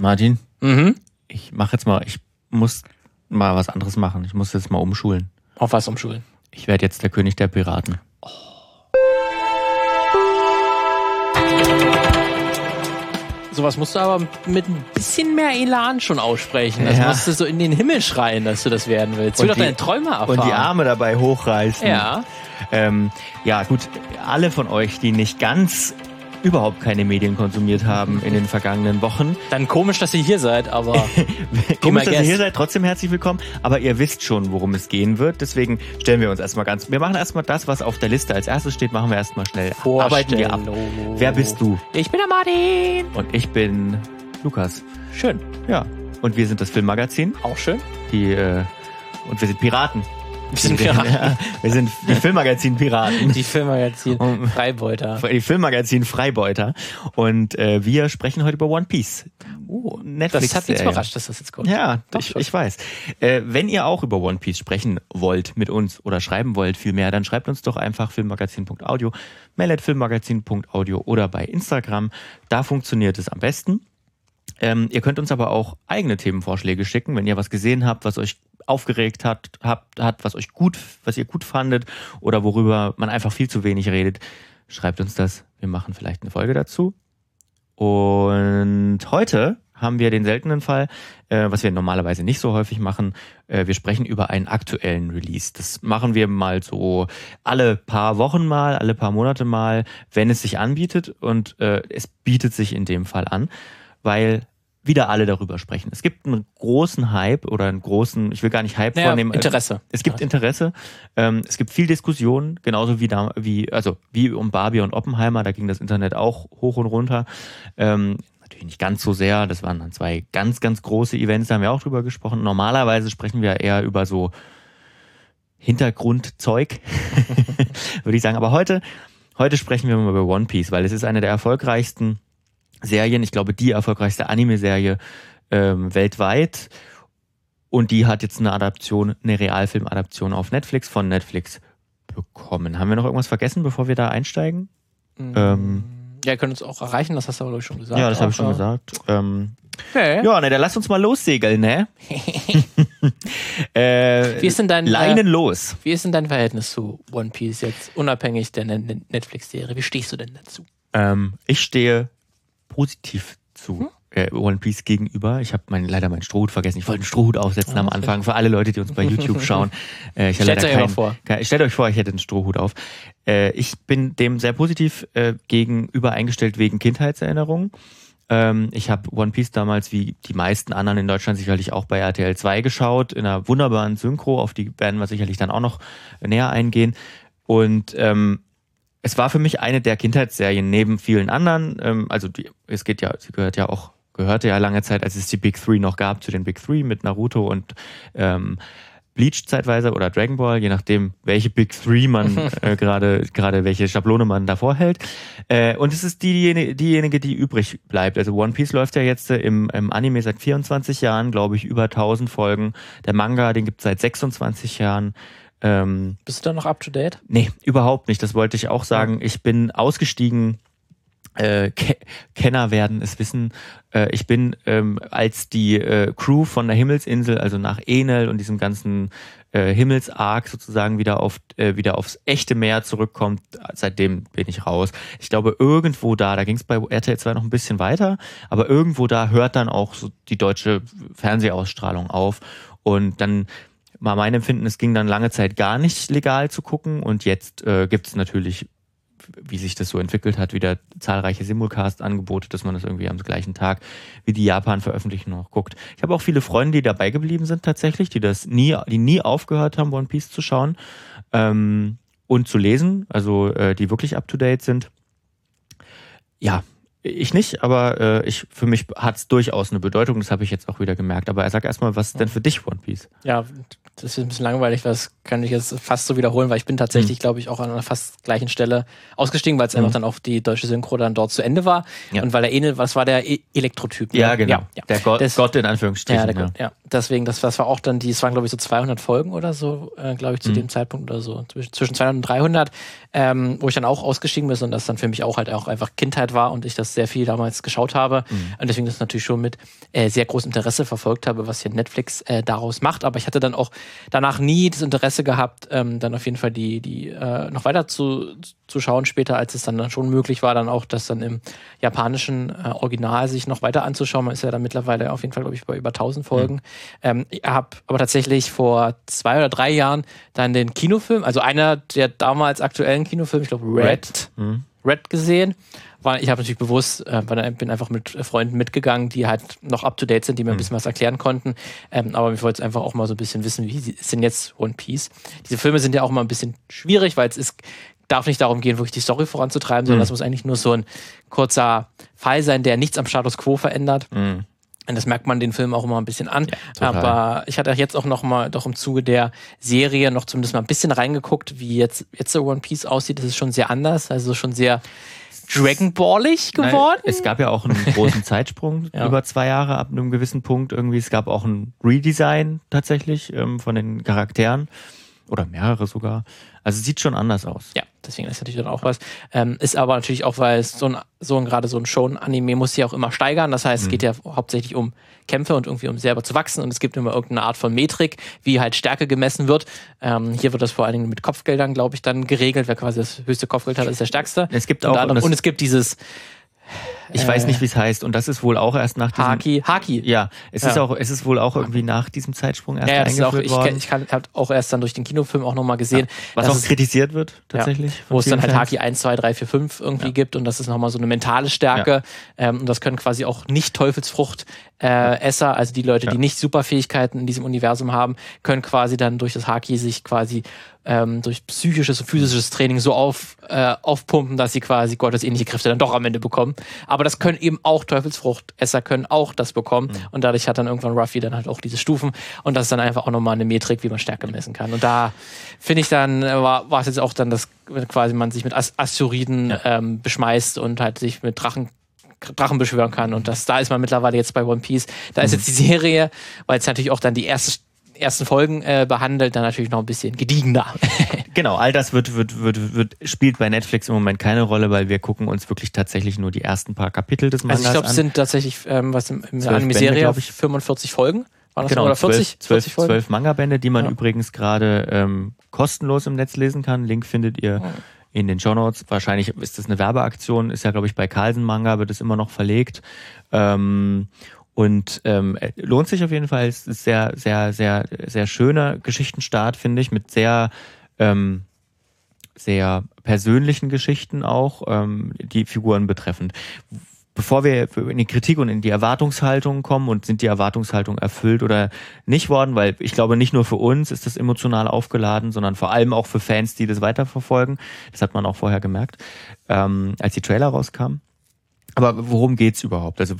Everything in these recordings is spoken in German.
Martin, Mhm. ich mache jetzt mal, ich muss mal was anderes machen. Ich muss jetzt mal umschulen. Auf was umschulen? Ich werde jetzt der König der Piraten. Sowas musst du aber mit ein bisschen mehr Elan schon aussprechen. Das Ja. musst du so in den Himmel schreien, dass du das werden willst. Und Will doch die- deine Träume erfahren. Und die Arme dabei hochreißen. Ja. Ähm, ja, gut, alle von euch, die nicht ganz überhaupt keine Medien konsumiert haben in den vergangenen Wochen. Dann komisch, dass ihr hier seid, aber Komisch, dass ihr hier seid, trotzdem herzlich willkommen. Aber ihr wisst schon, worum es gehen wird. Deswegen stellen wir uns erstmal ganz. Wir machen erstmal das, was auf der Liste als erstes steht, machen wir erstmal schnell. Arbeiten wir ab. Wer bist du? Ich bin der Martin. Und ich bin Lukas. Schön. Ja. Und wir sind das Filmmagazin. Auch schön. Die, äh, und wir sind Piraten. Wir sind Piraten. Ja, wir sind die Filmmagazin-Piraten. Die Filmmagazin Um- Freibeuter. Die Filmmagazin Freibeuter. Und äh, wir sprechen heute über One Piece. Oh, Netflix. das hat mich überrascht, dass das jetzt kommt. Ja, Doch, ich, ich weiß. Äh, wenn ihr auch über One Piece sprechen wollt mit uns oder schreiben wollt vielmehr, dann schreibt uns doch einfach filmmagazin.audio, mail at filmmagazin.audio oder bei Instagram. Da funktioniert es am besten. Ähm, ihr könnt uns aber auch eigene Themenvorschläge schicken, wenn ihr was gesehen habt, was euch aufgeregt hat, habt, hat, was euch gut, was ihr gut fandet oder worüber man einfach viel zu wenig redet. Schreibt uns das. Wir machen vielleicht eine Folge dazu. Und heute haben wir den seltenen Fall, äh, was wir normalerweise nicht so häufig machen. Äh, wir sprechen über einen aktuellen Release. Das machen wir mal so alle paar Wochen mal, alle paar Monate mal, wenn es sich anbietet. Und äh, es bietet sich in dem Fall an, weil wieder alle darüber sprechen. Es gibt einen großen Hype oder einen großen, ich will gar nicht Hype Naja, vornehmen. Interesse. Es gibt Interesse. Ähm, es gibt viel Diskussion, genauso wie da, wie, also wie um Barbie und Oppenheimer, da ging das Internet auch hoch und runter. Ähm, natürlich nicht ganz so sehr, das waren dann zwei ganz, ganz große Events, da haben wir auch drüber gesprochen. Normalerweise sprechen wir eher über so Hintergrundzeug, würde ich sagen. Aber heute, heute sprechen wir mal über One Piece, weil es ist eine der erfolgreichsten Serien, ich glaube die erfolgreichste Anime-Serie ähm, weltweit. Und die hat jetzt eine Adaption, eine Realfilm-Adaption auf Netflix von Netflix bekommen. Haben wir noch irgendwas vergessen, bevor wir da einsteigen? Ähm, ja, ihr könnt uns auch erreichen, das hast du aber glaub ich, schon gesagt. ja, das habe ich schon gesagt. Ähm, Okay. ja, ne, dann lass uns mal lossegeln, ne? äh, Wie ist denn dein Leinen äh, los. Wie ist denn dein Verhältnis zu One Piece jetzt, unabhängig der Ne- Netflix-Serie? Wie stehst du denn dazu? Ähm, ich stehe positiv zu Hm? One Piece gegenüber. Ich habe mein, leider meinen Strohhut vergessen. Ich wollte einen Strohhut aufsetzen Ah, am okay. Anfang für alle Leute, die uns bei YouTube schauen. Äh, ich Stellt euch mal vor. Kein, stellt euch vor, ich hätte einen Strohhut auf. Äh, ich bin dem sehr positiv äh, gegenüber eingestellt wegen Kindheitserinnerungen. Ähm, ich habe One Piece damals, wie die meisten anderen in Deutschland, sicherlich auch bei RTL 2 geschaut, in einer wunderbaren Synchro, auf die werden wir sicherlich dann auch noch näher eingehen. Und ähm, es war für mich eine der Kindheitsserien neben vielen anderen. Ähm, also die, es geht ja, sie gehört ja auch, gehörte ja lange Zeit, als es die Big Three noch gab, zu den Big Three mit Naruto und ähm, Bleach zeitweise oder Dragon Ball, je nachdem, welche Big Three man äh, gerade gerade welche Schablone man davor hält. Äh, und es ist diejenige, diejenige, die übrig bleibt. Also One Piece läuft ja jetzt äh, im, im Anime seit 24 Jahren, glaube ich, über 1000 Folgen. Der Manga, den gibt es seit 26 Jahren. Ähm, Bist du da noch up to date? Nee, überhaupt nicht. Das wollte ich auch sagen. Ich bin ausgestiegen. Äh, Ke Kenner werden es wissen. Äh, ich bin ähm, als die äh, Crew von der Himmelsinsel, also nach Enel und diesem ganzen äh, Himmelsark sozusagen wieder auf äh, wieder aufs echte Meer zurückkommt. Seitdem bin ich raus. Ich glaube irgendwo da, da ging es bei RTL 2 noch ein bisschen weiter, aber irgendwo da hört dann auch so die deutsche Fernsehausstrahlung auf und dann mal mein Empfinden, es ging dann lange Zeit gar nicht legal zu gucken und jetzt äh, gibt es natürlich, wie sich das so entwickelt hat, wieder zahlreiche Simulcast-Angebote, dass man das irgendwie am gleichen Tag wie die Japan-Veröffentlichung noch guckt. Ich habe auch viele Freunde, die dabei geblieben sind tatsächlich, die das nie, die nie aufgehört haben, One Piece zu schauen ähm, und zu lesen, also äh, die wirklich up-to-date sind. Ja, ich nicht, aber äh, ich für mich hat es durchaus eine Bedeutung, das habe ich jetzt auch wieder gemerkt. Aber sag erstmal, was ist denn für dich One Piece? Ja, das ist ein bisschen langweilig, das kann ich jetzt fast so wiederholen, weil ich bin tatsächlich, mhm. glaube ich, auch an einer fast gleichen Stelle ausgestiegen, weil es mhm. einfach dann auch die deutsche Synchro dann dort zu Ende war. Ja. Und weil er ähnelt, was war der e Elektrotyp? Ne? Ja, genau. Ja, ja. Der Gott, das, Gott in Anführungsstrichen. Ja, Gott, ja. Deswegen, das, das war auch dann, die, es waren, glaube ich, so 200 Folgen oder so, äh, glaube ich, zu mhm. dem Zeitpunkt oder so, zwischen, zwischen 200 und 300, ähm, wo ich dann auch ausgestiegen bin und das dann für mich auch halt auch einfach Kindheit war und ich das sehr viel damals geschaut habe. Mhm. Und deswegen das natürlich schon mit äh, sehr großem Interesse verfolgt habe, was hier Netflix äh, daraus macht. Aber ich hatte dann auch danach nie das Interesse gehabt, ähm, dann auf jeden Fall die, die äh, noch weiter zu, zu schauen später, als es dann, dann schon möglich war, dann auch das dann im japanischen äh, Original sich noch weiter anzuschauen. Man ist ja dann mittlerweile auf jeden Fall, glaube ich, bei über 1000 Folgen. Mhm. Ähm, ich habe aber tatsächlich vor zwei oder drei Jahren dann den Kinofilm, also einer der damals aktuellen Kinofilme, ich glaube Red, Red, mhm. Red gesehen war, ich habe natürlich bewusst, äh, bin einfach mit Freunden mitgegangen, die halt noch up to date sind, die mir ein mhm. bisschen was erklären konnten. Ähm, aber ich wollte einfach auch mal so ein bisschen wissen, wie ist denn jetzt One Piece? Diese Filme sind ja auch mal ein bisschen schwierig, weil es ist, darf nicht darum gehen, wirklich die Story voranzutreiben, sondern mhm. das muss eigentlich nur so ein kurzer Fall sein, der nichts am Status quo verändert. Mhm. Und das merkt man den Film auch immer ein bisschen an. Ja, Aber ich hatte jetzt auch noch mal doch im Zuge der Serie noch zumindest mal ein bisschen reingeguckt, wie jetzt, jetzt so One Piece aussieht. Das ist schon sehr anders. Also schon sehr Dragon Ballig geworden. Nein, es gab ja auch einen großen Zeitsprung ja. über zwei Jahre ab einem gewissen Punkt irgendwie. Es gab auch ein Redesign tatsächlich ähm, von den Charakteren oder mehrere sogar. Also sieht schon anders aus. Ja, deswegen ist natürlich dann auch was. Ähm, ist aber natürlich auch, weil es so ein, so ein gerade so ein Shonen-Anime muss sich auch immer steigern. Das heißt, mhm. es geht ja hauptsächlich um Kämpfe und irgendwie um selber zu wachsen und es gibt immer irgendeine Art von Metrik, wie halt Stärke gemessen wird. Ähm, hier wird das vor allen Dingen mit Kopfgeldern, glaube ich, dann geregelt. Wer quasi das höchste Kopfgeld hat, ist der stärkste. Es gibt auch und, und es gibt dieses ich äh, weiß nicht, wie es heißt. Und das ist wohl auch erst nach diesem. Haki. Haki. Ja, es ja. ist auch, es ist wohl auch irgendwie nach diesem Zeitsprung erst ja, eingeführt auch, ich, worden. Ich kann, habe auch erst dann durch den Kinofilm auch nochmal gesehen. Ja. Was auch es, kritisiert wird, tatsächlich. Ja, wo es dann halt Haki 1, 2, 3, 4, 5 irgendwie gibt. Und das ist nochmal so eine mentale Stärke. Ähm, und das können quasi auch nicht Teufelsfrucht äh, Esser, also die Leute, die nicht Superfähigkeiten in diesem Universum haben, können quasi dann durch das Haki sich quasi ähm, durch psychisches und physisches Training so auf, äh, aufpumpen, dass sie quasi gottesähnliche Kräfte dann doch am Ende bekommen. Aber das können eben auch Teufelsfruchtesser können auch das bekommen. Mhm. Und dadurch hat dann irgendwann Ruffy dann halt auch diese Stufen. Und das ist dann einfach auch nochmal eine Metrik, wie man Stärke messen kann. Und da finde ich dann, äh, war, war es jetzt auch dann das, wenn quasi man sich mit As Asteroiden ja. ähm, beschmeißt und halt sich mit Drachen Drachen beschwören kann. Und das, da ist man mittlerweile jetzt bei One Piece. Da ist mhm. jetzt die Serie, weil es natürlich auch dann die erste ersten Folgen äh, behandelt, dann natürlich noch ein bisschen gediegener. genau, all das wird, wird, wird, wird, spielt bei Netflix im Moment keine Rolle, weil wir gucken uns wirklich tatsächlich nur die ersten paar Kapitel des Mangas Also ich glaube, es sind tatsächlich, ähm, was im, der Anime-Serie, 45 Folgen. War das genau, oder 40, 12, 40 12 Manga-Bände, die man ja. übrigens gerade ähm, kostenlos im Netz lesen kann. Link findet ihr oh. in den Show Notes. Wahrscheinlich ist das eine Werbeaktion, ist ja, glaube ich, bei Carlsen Manga wird es immer noch verlegt. Ähm, und ähm, lohnt sich auf jeden Fall. Es ist sehr, sehr, sehr, sehr schöner Geschichtenstart, finde ich, mit sehr, ähm, sehr persönlichen Geschichten auch, ähm, die Figuren betreffend. Bevor wir in die Kritik und in die Erwartungshaltung kommen und sind die Erwartungshaltung erfüllt oder nicht worden, weil ich glaube, nicht nur für uns ist das emotional aufgeladen, sondern vor allem auch für Fans, die das weiterverfolgen. Das hat man auch vorher gemerkt, ähm, als die Trailer rauskamen. Aber worum geht's überhaupt? Also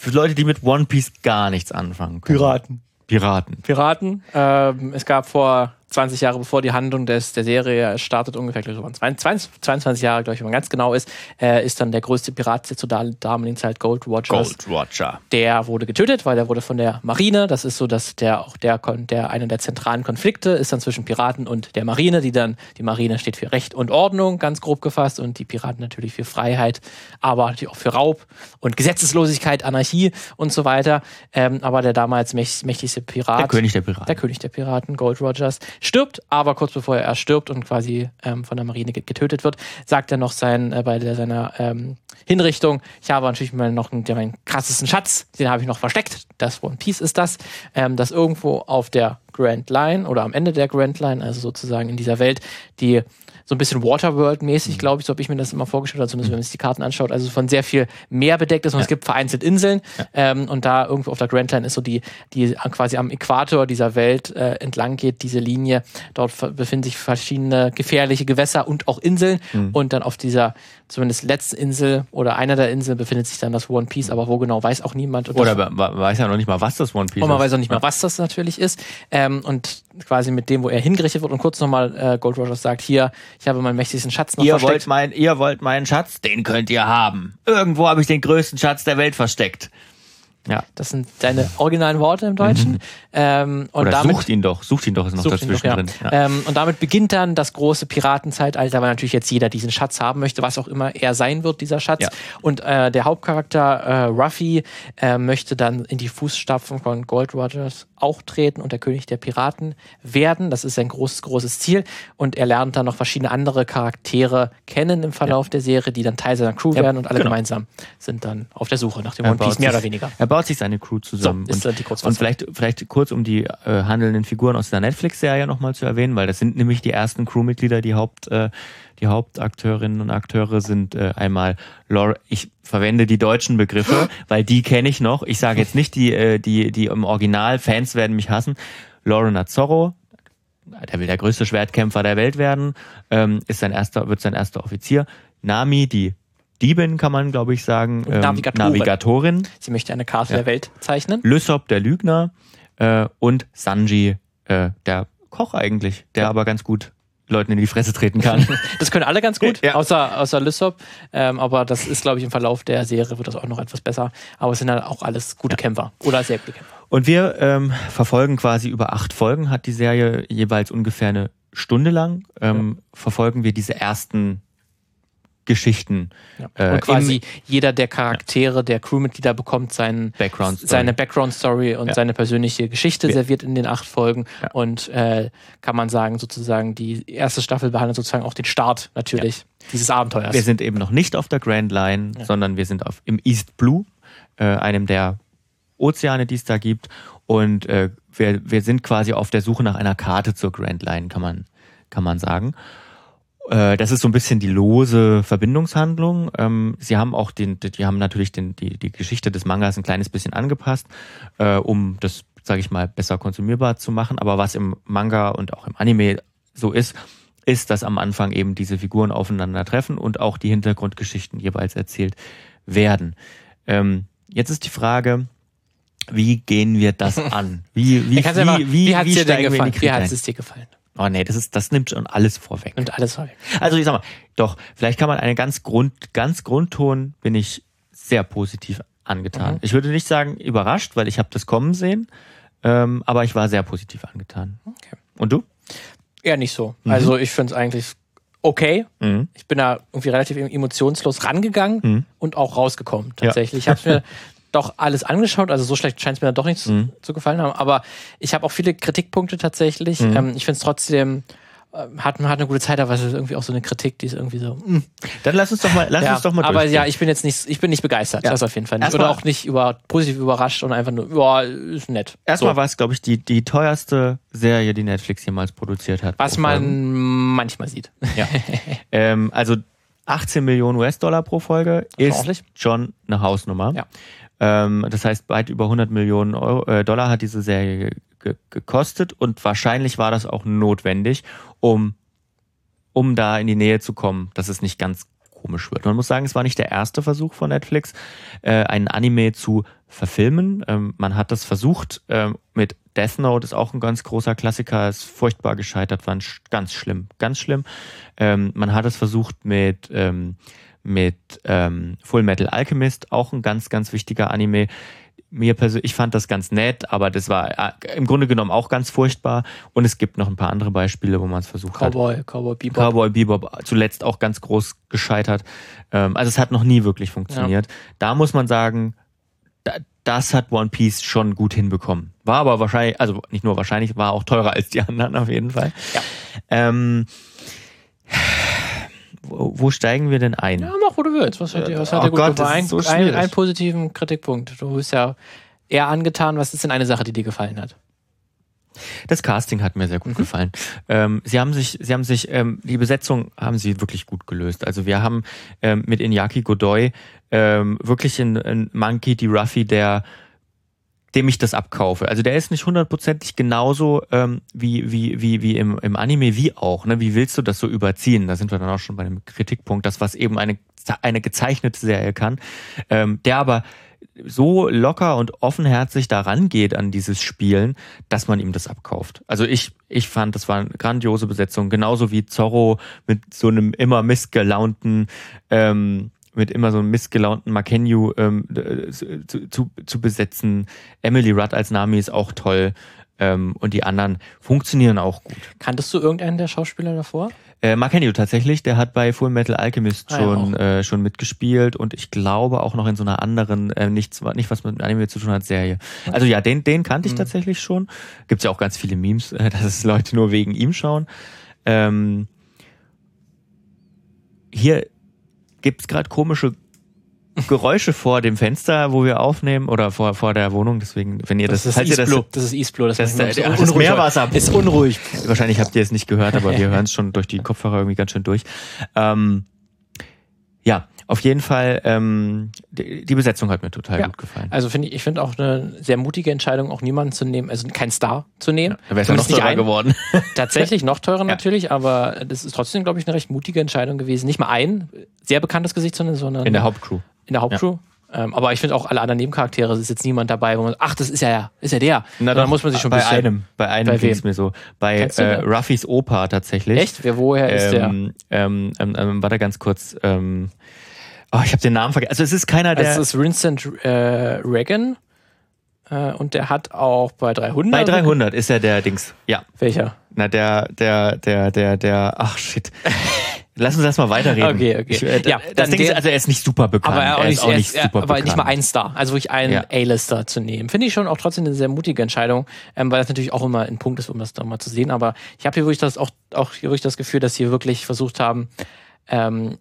für Leute, die mit One Piece gar nichts anfangen können. Piraten. Piraten. Piraten. Ähm, es gab vor 20 Jahre bevor die Handlung des, der Serie startet, ungefähr, glaube ich, 22, 22 Jahre, glaube ich, wenn man ganz genau ist, äh, ist dann der größte Pirat der zur damaligen Zeit Gold Roger. Gold Roger. Der wurde getötet, weil der wurde von der Marine, das ist so, dass der auch der, der einer der zentralen Konflikte ist dann zwischen Piraten und der Marine, die dann, die Marine steht für Recht und Ordnung, ganz grob gefasst, und die Piraten natürlich für Freiheit, aber natürlich auch für Raub und Gesetzeslosigkeit, Anarchie und so weiter. Ähm, aber der damals mächtigste Pirat. Der König der Piraten. Der König der Piraten, Gold Rogers, stirbt, aber kurz bevor er stirbt und quasi ähm, von der Marine getötet wird, sagt er noch sein, äh, bei der, seiner ähm, Hinrichtung, ich habe natürlich noch einen, meinen krassesten Schatz, den habe ich noch versteckt, das One Piece ist das, ähm, das irgendwo auf der Grand Line oder am Ende der Grand Line, also sozusagen in dieser Welt, die so ein bisschen Waterworld-mäßig, mhm. glaube ich, so habe ich mir das immer vorgestellt, also zumindest wenn man sich die Karten anschaut, also von sehr viel Meer bedeckt ist und ja. es gibt vereinzelt Inseln ja. ähm, und da irgendwo auf der Grand Line ist so die, die quasi am Äquator dieser Welt äh, entlang geht, diese Linie. Dort befinden sich verschiedene gefährliche Gewässer und auch Inseln mhm. und dann auf dieser zumindest letzten Insel oder einer der Inseln befindet sich dann das One Piece, mhm. aber wo genau weiß auch niemand. oder weiß ja noch nicht mal, was das One Piece ist. Und man weiß auch nicht mal, was das natürlich ist. Ähm, und quasi mit dem, wo er hingerichtet wird und kurz nochmal äh, Gold Rogers sagt, hier, ich habe meinen mächtigsten Schatz noch ihr versteckt. Wollt mein, ihr wollt meinen Schatz? Den könnt ihr haben. Irgendwo habe ich den größten Schatz der Welt versteckt. Ja. Das sind deine originalen Worte im Deutschen. Mhm. Ähm, und Oder damit, sucht ihn doch, sucht ihn doch, ist noch dazwischen doch, ja. drin. Ja. Ähm, und damit beginnt dann das große Piratenzeitalter, weil natürlich jetzt jeder diesen Schatz haben möchte, was auch immer er sein wird, dieser Schatz. Ja. Und äh, der Hauptcharakter äh, Ruffy äh, möchte dann in die Fußstapfen von Gold Rogers auch treten und der König der Piraten werden. Das ist sein großes, großes Ziel. Und er lernt dann noch verschiedene andere Charaktere kennen im Verlauf der Serie, die dann Teil seiner Crew werden und alle genau. gemeinsam sind dann auf der Suche nach dem er One Piece, mehr oder weniger. Er baut sich seine Crew zusammen. So, und, die und vielleicht, vielleicht kurz, um die äh, handelnden Figuren aus der Netflix-Serie nochmal zu erwähnen, weil das sind nämlich die ersten Crewmitglieder, die Haupt, äh, die Hauptakteurinnen und Akteure sind äh, einmal Laura, ich verwende die deutschen Begriffe, weil die kenne ich noch. Ich sage jetzt nicht die, äh, die, die im Original, Fans werden mich hassen. Lauren Azzorro, der will der größte Schwertkämpfer der Welt werden, ähm, ist sein erster, wird sein erster Offizier. Nami, die Diebin, kann man, glaube ich, sagen. Ähm, Navigatorin. Navigatorin. Sie möchte eine Karte ja. der Welt zeichnen. Lysop, der Lügner. Äh, und Sanji, äh, der Koch eigentlich, der ja. aber ganz gut Leuten in die Fresse treten kann. Das können alle ganz gut, ja. außer, außer Lysop. Ähm, aber das ist, glaube ich, im Verlauf der Serie wird das auch noch etwas besser. Aber es sind halt auch alles gute ja. Kämpfer oder sehr gute Kämpfer. Und wir ähm, verfolgen quasi über acht Folgen, hat die Serie jeweils ungefähr eine Stunde lang, ähm, verfolgen wir diese ersten Geschichten. Ja. Äh, und quasi jeder der Charaktere, ja. der Crewmitglieder bekommt seinen, Background seine Background-Story und ja. seine persönliche Geschichte serviert in den acht Folgen. Und äh, kann man sagen, sozusagen, die erste Staffel behandelt sozusagen auch den Start natürlich dieses Abenteuers. Wir sind eben noch nicht auf der Grand Line, sondern wir sind auf, im East Blue, äh, einem der Ozeane, die es da gibt. Und äh, wir, wir sind quasi auf der Suche nach einer Karte zur Grand Line, kann man, kann man sagen. Äh, das ist so ein bisschen die lose Verbindungshandlung. Ähm, sie haben auch den, die haben natürlich den, die, die Geschichte des Mangas ein kleines bisschen angepasst, äh, um das, sage ich mal, besser konsumierbar zu machen. Aber was im Manga und auch im Anime so ist, ist, dass am Anfang eben diese Figuren aufeinandertreffen und auch die Hintergrundgeschichten jeweils erzählt werden. Ähm, jetzt ist die Frage, wie gehen wir das an? Wie, wie, wie, wie, wie, wie hat es dir denn gefallen? Wie hat es dir gefallen? Oh nee, das ist, das nimmt schon alles vorweg. Nimmt alles vorweg. Also ich sag mal, doch, vielleicht kann man einen ganz Grund, ganz Grundton bin ich sehr positiv angetan. Mhm. Ich würde nicht sagen überrascht, weil ich habe das kommen sehen, ähm, aber ich war sehr positiv angetan. Okay. Und du? Eher nicht so. Mhm. Also ich finde es eigentlich okay. Mhm. Ich bin da irgendwie relativ emotionslos rangegangen mhm. und auch rausgekommen tatsächlich. Ja. Ich habe mir doch alles angeschaut. Also so schlecht scheint es mir dann doch nicht mhm. zu, gefallen haben. Aber ich habe auch viele Kritikpunkte tatsächlich. Mhm. Ähm, ich finde es trotzdem äh, hat, man hat eine gute Zeit, aber es ist irgendwie auch so eine Kritik, die ist irgendwie so. Mm. Dann lass uns doch mal, lass ja, uns doch mal. Aber ja, ich bin jetzt nicht, ich bin nicht begeistert, ja. das auf jeden Fall nicht. Oder auch nicht über, positiv überrascht und einfach nur, ja, ist nett. Erstmal so. war es, glaube ich, die, die teuerste Serie, die Netflix jemals produziert hat. Was man manchmal sieht. Ja. ähm, also 18 Millionen US-Dollar pro Folge ist schon eine Hausnummer. Ja. Ähm, das heißt, weit über 100 Millionen Euro, äh, Dollar hat diese Serie ge gekostet und wahrscheinlich war das auch notwendig, um, um da in die Nähe zu kommen, dass es nicht ganz komisch wird. Man muss sagen, es war nicht der erste Versuch von Netflix, äh, einen Anime zu verfilmen. Ähm, man hat das versucht äh, mit Death Note, ist auch ein ganz großer Klassiker, ist furchtbar gescheitert, war ganz schlimm, ganz schlimm. Ähm, man hat es versucht mit ähm, mit ähm, Full Metal Alchemist, auch ein ganz, ganz wichtiger Anime. Mir persönlich, ich fand das ganz nett, aber das war äh, im Grunde genommen auch ganz furchtbar. Und es gibt noch ein paar andere Beispiele, wo man es versucht Cowboy, hat. Cowboy Bebop. Cowboy Bebop, zuletzt auch ganz groß gescheitert. Ähm, also es hat noch nie wirklich funktioniert. Ja. Da muss man sagen, da, das hat One Piece schon gut hinbekommen. War aber wahrscheinlich, also nicht nur wahrscheinlich, war auch teurer als die anderen auf jeden Fall. Ja. Ähm, wo, wo steigen wir denn ein? Ja, mach, wo du willst. Was hat dir, was hat oh dir gut Gott, gefallen? So ein, einen positiven Kritikpunkt. Du bist ja eher angetan. Was ist denn eine Sache, die dir gefallen hat? Das Casting hat mir sehr gut mhm. gefallen. Ähm, sie haben sich, sie haben sich, ähm, die Besetzung haben sie wirklich gut gelöst. Also wir haben ähm, mit Inyaki Godoy ähm, wirklich einen Monkey D. Ruffy, der dem ich das abkaufe. Also der ist nicht hundertprozentig genauso ähm, wie, wie, wie, wie im, im Anime, wie auch. Ne? Wie willst du das so überziehen? Da sind wir dann auch schon bei dem Kritikpunkt, das, was eben eine, eine gezeichnete Serie kann, ähm, der aber so locker und offenherzig daran geht an dieses Spielen, dass man ihm das abkauft. Also ich, ich fand, das war eine grandiose Besetzung, genauso wie Zorro mit so einem immer missgelaunten, ähm, mit immer so einem missgelaunten Makenyu ähm, zu, zu, zu besetzen. Emily Rudd als Nami ist auch toll. Ähm, und die anderen funktionieren auch gut. Kanntest du irgendeinen der Schauspieler davor? Äh, Hamill tatsächlich, der hat bei Full Metal Alchemist schon, ah, ja, äh, schon mitgespielt und ich glaube auch noch in so einer anderen, äh, nichts, nicht was mit Anime zu tun hat, Serie. Also ja, den, den kannte ich mhm. tatsächlich schon. Gibt's ja auch ganz viele Memes, äh, dass es Leute nur wegen ihm schauen. Ähm, hier gibt's gerade komische Geräusche vor dem Fenster, wo wir aufnehmen oder vor, vor der Wohnung. Deswegen, wenn ihr das, das, ist Eastblue. das, das ist Eastblue. Das, das, das, das, das Meerwasser ist unruhig. Wahrscheinlich habt ihr es nicht gehört, aber wir hören es schon durch die Kopfhörer irgendwie ganz schön durch. Ähm, ja, auf jeden Fall, ähm, die, die Besetzung hat mir total ja. gut gefallen. Also finde ich, ich finde auch eine sehr mutige Entscheidung, auch niemanden zu nehmen, also keinen Star zu nehmen. Ja, da wäre es ja noch teurer geworden. Tatsächlich noch teurer ja. natürlich, aber das ist trotzdem, glaube ich, eine recht mutige Entscheidung gewesen. Nicht mal ein sehr bekanntes Gesicht, sondern in der Hauptcrew. In der Hauptcrew. Ähm, aber ich finde auch alle anderen Nebencharaktere, es ist jetzt niemand dabei, wo man, ach, das ist ja, ist ja der. Na, dann muss man sich schon bei bisschen, einem, bei einem ging es mir so. Bei äh, Ruffys Opa tatsächlich. Echt? Wer, woher ist der? Ähm, ähm, ähm, ähm, warte ganz kurz. Ähm, Oh, ich habe den Namen vergessen. Also es ist keiner, der. Also es ist Vincent äh, Reagan. Äh, und der hat auch bei 300. Bei 300 ist er der Dings. Ja. Welcher? Na, der, der, der, der, der. Ach shit. Lass uns erstmal weiterreden. Okay, okay. Ich, äh, ja, das Ding ist, also er ist nicht super bekannt. Aber er, er ist auch nicht, er, super aber bekannt. nicht mal ein Star. Also wirklich einen ja. A-Lister zu nehmen. Finde ich schon auch trotzdem eine sehr mutige Entscheidung, ähm, weil das natürlich auch immer ein Punkt ist, um das da mal zu sehen. Aber ich habe hier wirklich das auch, auch hier wirklich das Gefühl, dass sie wirklich versucht haben, ähm,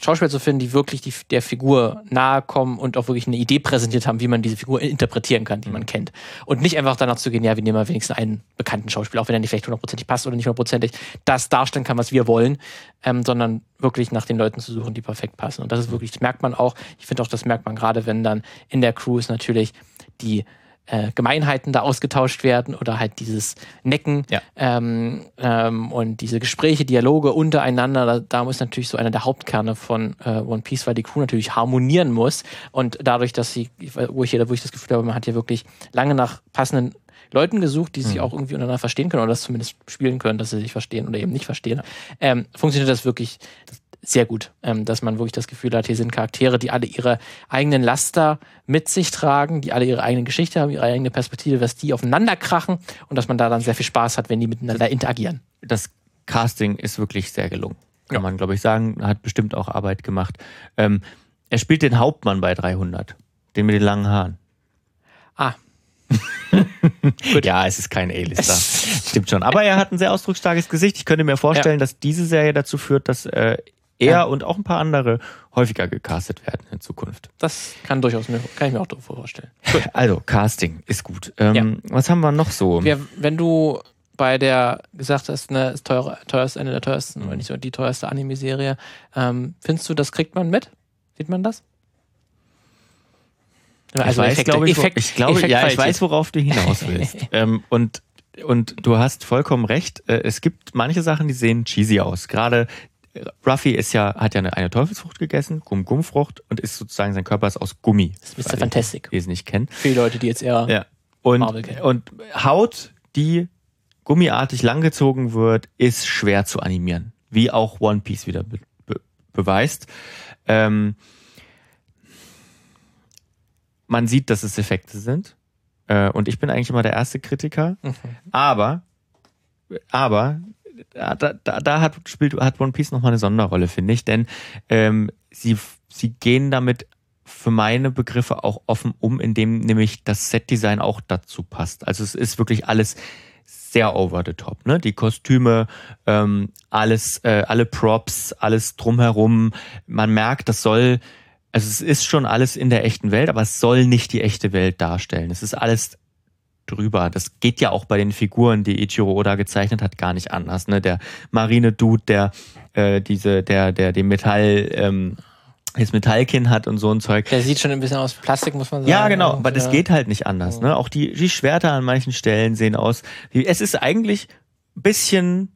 Schauspieler zu finden, die wirklich die, der Figur nahe kommen und auch wirklich eine Idee präsentiert haben, wie man diese Figur interpretieren kann, die man mhm. kennt. Und nicht einfach danach zu gehen, ja, wir nehmen mal wenigstens einen bekannten Schauspieler, auch wenn er nicht vielleicht hundertprozentig passt oder nicht hundertprozentig das darstellen kann, was wir wollen, ähm, sondern wirklich nach den Leuten zu suchen, die perfekt passen. Und das ist wirklich, das merkt man auch. Ich finde auch, das merkt man gerade, wenn dann in der Crew ist natürlich die äh, Gemeinheiten da ausgetauscht werden oder halt dieses Necken ja. ähm, ähm, und diese Gespräche, Dialoge untereinander, da, da muss natürlich so einer der Hauptkerne von äh, One Piece, weil die Crew natürlich harmonieren muss und dadurch, dass sie, wo ich, hier, wo ich das Gefühl habe, man hat hier wirklich lange nach passenden Leuten gesucht, die sich mhm. auch irgendwie untereinander verstehen können oder das zumindest spielen können, dass sie sich verstehen oder eben nicht verstehen, ähm, funktioniert das wirklich sehr gut, ähm, dass man wirklich das Gefühl hat, hier sind Charaktere, die alle ihre eigenen Laster mit sich tragen, die alle ihre eigene Geschichte haben, ihre eigene Perspektive, dass die aufeinander krachen und dass man da dann sehr viel Spaß hat, wenn die miteinander interagieren. Das Casting ist wirklich sehr gelungen, kann ja. man, glaube ich, sagen. Hat bestimmt auch Arbeit gemacht. Ähm, er spielt den Hauptmann bei 300, den mit den langen Haaren. Ah, ja, es ist kein A-Lister. Stimmt schon. Aber er hat ein sehr ausdrucksstarkes Gesicht. Ich könnte mir vorstellen, ja. dass diese Serie dazu führt, dass äh, er ja. und auch ein paar andere häufiger gecastet werden in Zukunft. Das kann durchaus mir, kann ich mir auch vorstellen. Gut. Also, Casting ist gut. Ähm, ja. Was haben wir noch so? Wir, wenn du bei der gesagt hast, ne, ist teuer, teuerste, eine der teuersten, mhm. oder nicht so die teuerste Anime-Serie, ähm, findest du, das kriegt man mit? Sieht man das? Also ich weiß, glaube ich, Effekt, ich glaube, ja, ich weiß, worauf du hinaus willst. ähm, und und du hast vollkommen recht. Äh, es gibt manche Sachen, die sehen cheesy aus. Gerade Ruffy ist ja, hat ja eine, eine Teufelsfrucht gegessen, Gum-Gum-Frucht, und ist sozusagen, sein Körper ist aus Gummi. Das ist Mr. Fantastic. Die es nicht kennen. Für die Leute, die jetzt eher ja. und, Marvel kennen. Und Haut, die gummiartig langgezogen wird, ist schwer zu animieren. Wie auch One Piece wieder be be beweist. Ähm, man sieht, dass es Effekte sind. Äh, und ich bin eigentlich immer der erste Kritiker. Mhm. Aber, aber da, da, da hat, spielt, hat One Piece nochmal eine Sonderrolle, finde ich, denn ähm, sie, sie gehen damit für meine Begriffe auch offen um, indem nämlich das Setdesign auch dazu passt. Also es ist wirklich alles sehr over the top. Ne? Die Kostüme, ähm, alles, äh, alle Props, alles drumherum. Man merkt, das soll, also es ist schon alles in der echten Welt, aber es soll nicht die echte Welt darstellen. Es ist alles drüber. Das geht ja auch bei den Figuren, die Ichiro Oda gezeichnet hat, gar nicht anders. Ne? Der Marine-Dude, der äh, diese, der, der den Metall, ähm, das Metallkinn hat und so ein Zeug. Der sieht schon ein bisschen aus Plastik, muss man sagen. Ja, genau, aber das geht halt nicht anders. Ne? Auch die, die Schwerter an manchen Stellen sehen aus. Es ist eigentlich bisschen,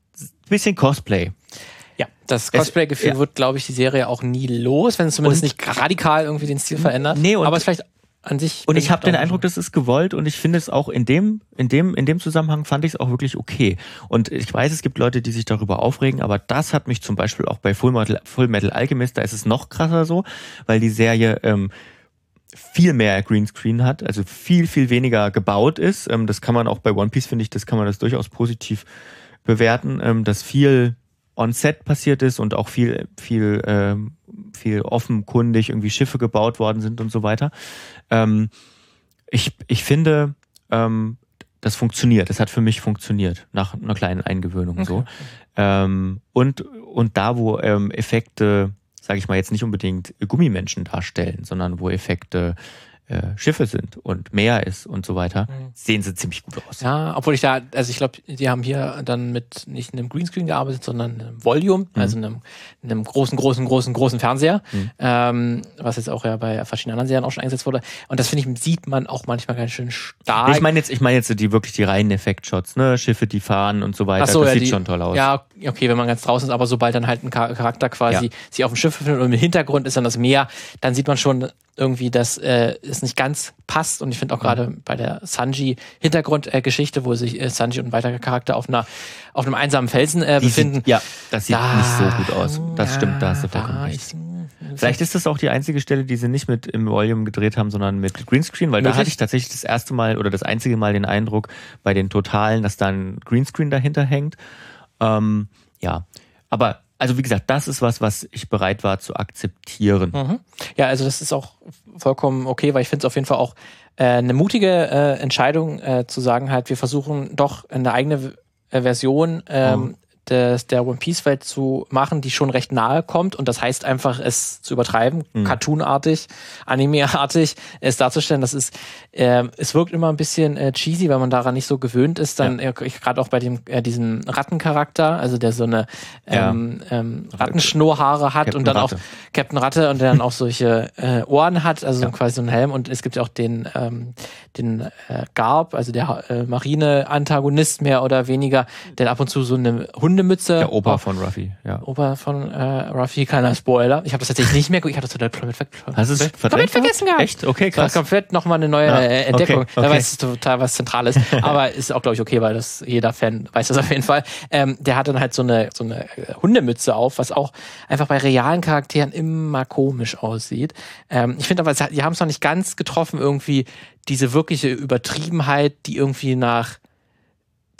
bisschen Cosplay. Ja, das Cosplay-Gefühl ja. wird, glaube ich, die Serie auch nie los, wenn es zumindest und, nicht radikal irgendwie den Stil verändert. Nee, und aber es vielleicht an sich. Und ich habe den Eindruck, das ist gewollt und ich finde es auch in dem, in dem, in dem Zusammenhang fand ich es auch wirklich okay. Und ich weiß, es gibt Leute, die sich darüber aufregen, aber das hat mich zum Beispiel auch bei Full Metal, Full Metal Alchemist, da ist es noch krasser so, weil die Serie ähm, viel mehr Greenscreen hat, also viel, viel weniger gebaut ist. Ähm, das kann man auch bei One Piece, finde ich, das kann man das durchaus positiv bewerten, ähm, dass viel on-set passiert ist und auch viel, viel, ähm, viel offenkundig irgendwie Schiffe gebaut worden sind und so weiter. Ähm, ich, ich finde, ähm, das funktioniert. Das hat für mich funktioniert nach einer kleinen Eingewöhnung okay. so. Ähm, und und da, wo ähm, Effekte, sage ich mal jetzt nicht unbedingt Gummimenschen darstellen, sondern wo Effekte äh, Schiffe sind und Meer ist und so weiter, mhm. sehen sie ziemlich gut aus. Ja, obwohl ich da, also ich glaube, die haben hier dann mit nicht einem Greenscreen gearbeitet, sondern einem Volume, mhm. also einem, einem großen, großen, großen, großen Fernseher, mhm. ähm, was jetzt auch ja bei verschiedenen anderen Serien auch schon eingesetzt wurde. Und das finde ich, sieht man auch manchmal ganz schön stark. Ich meine jetzt, ich meine jetzt die wirklich die reinen Effektshots, ne, Schiffe, die fahren und so weiter. Ach so, das ja, sieht die, schon toll aus. Ja, okay, wenn man ganz draußen ist, aber sobald dann halt ein Charakter quasi ja. sich auf dem Schiff befindet und im Hintergrund ist dann das Meer, dann sieht man schon irgendwie, dass äh, es nicht ganz passt. Und ich finde auch gerade mhm. bei der Sanji-Hintergrundgeschichte, äh, wo sich äh, Sanji und ein weiterer Charakter auf einer auf einem einsamen Felsen äh, befinden. Sieht, ja, das sieht da, nicht so gut aus. Das stimmt, da hast du vollkommen recht. Vielleicht ist das auch die einzige Stelle, die sie nicht mit im Volume gedreht haben, sondern mit Greenscreen, weil Möglich? da hatte ich tatsächlich das erste Mal oder das einzige Mal den Eindruck bei den Totalen, dass da ein Greenscreen dahinter hängt. Ähm, ja, aber also wie gesagt, das ist was, was ich bereit war zu akzeptieren. Mhm. Ja, also das ist auch vollkommen okay, weil ich finde es auf jeden Fall auch äh, eine mutige äh, Entscheidung äh, zu sagen, halt, wir versuchen doch eine eigene äh, Version ähm, mhm des, der One Piece Welt zu machen, die schon recht nahe kommt und das heißt einfach es zu übertreiben, mhm. cartoonartig, animeartig es darzustellen. Das ist, äh, es wirkt immer ein bisschen äh, cheesy, weil man daran nicht so gewöhnt ist. Dann ja. äh, gerade auch bei dem äh, diesem Rattencharakter, also der so eine ähm, ja. ähm, Rattenschnurrhaare hat Captain und dann Ratte. auch Captain Ratte und der dann auch solche äh, Ohren hat, also ja. quasi so ein Helm und es gibt ja auch den ähm, den äh, Garb, also der äh, Marine-Antagonist mehr oder weniger, der ab und zu so eine Hundemütze. Der Opa von Ruffy, ja. Opa von äh, Ruffy, keiner Spoiler. Ich habe das tatsächlich nicht mehr, ich habe das total komplett, Hast es komplett vergessen gehabt. Echt? Okay, krass. Das komplett nochmal eine neue ja, äh, Entdeckung, okay, okay. weil es total was Zentrales. Aber ist auch, glaube ich, okay, weil das jeder Fan weiß das auf jeden Fall. Ähm, der hat dann halt so eine, so eine Hundemütze auf, was auch einfach bei realen Charakteren immer komisch aussieht. Ähm, ich finde aber, die haben es noch nicht ganz getroffen, irgendwie diese wirkliche Übertriebenheit, die irgendwie nach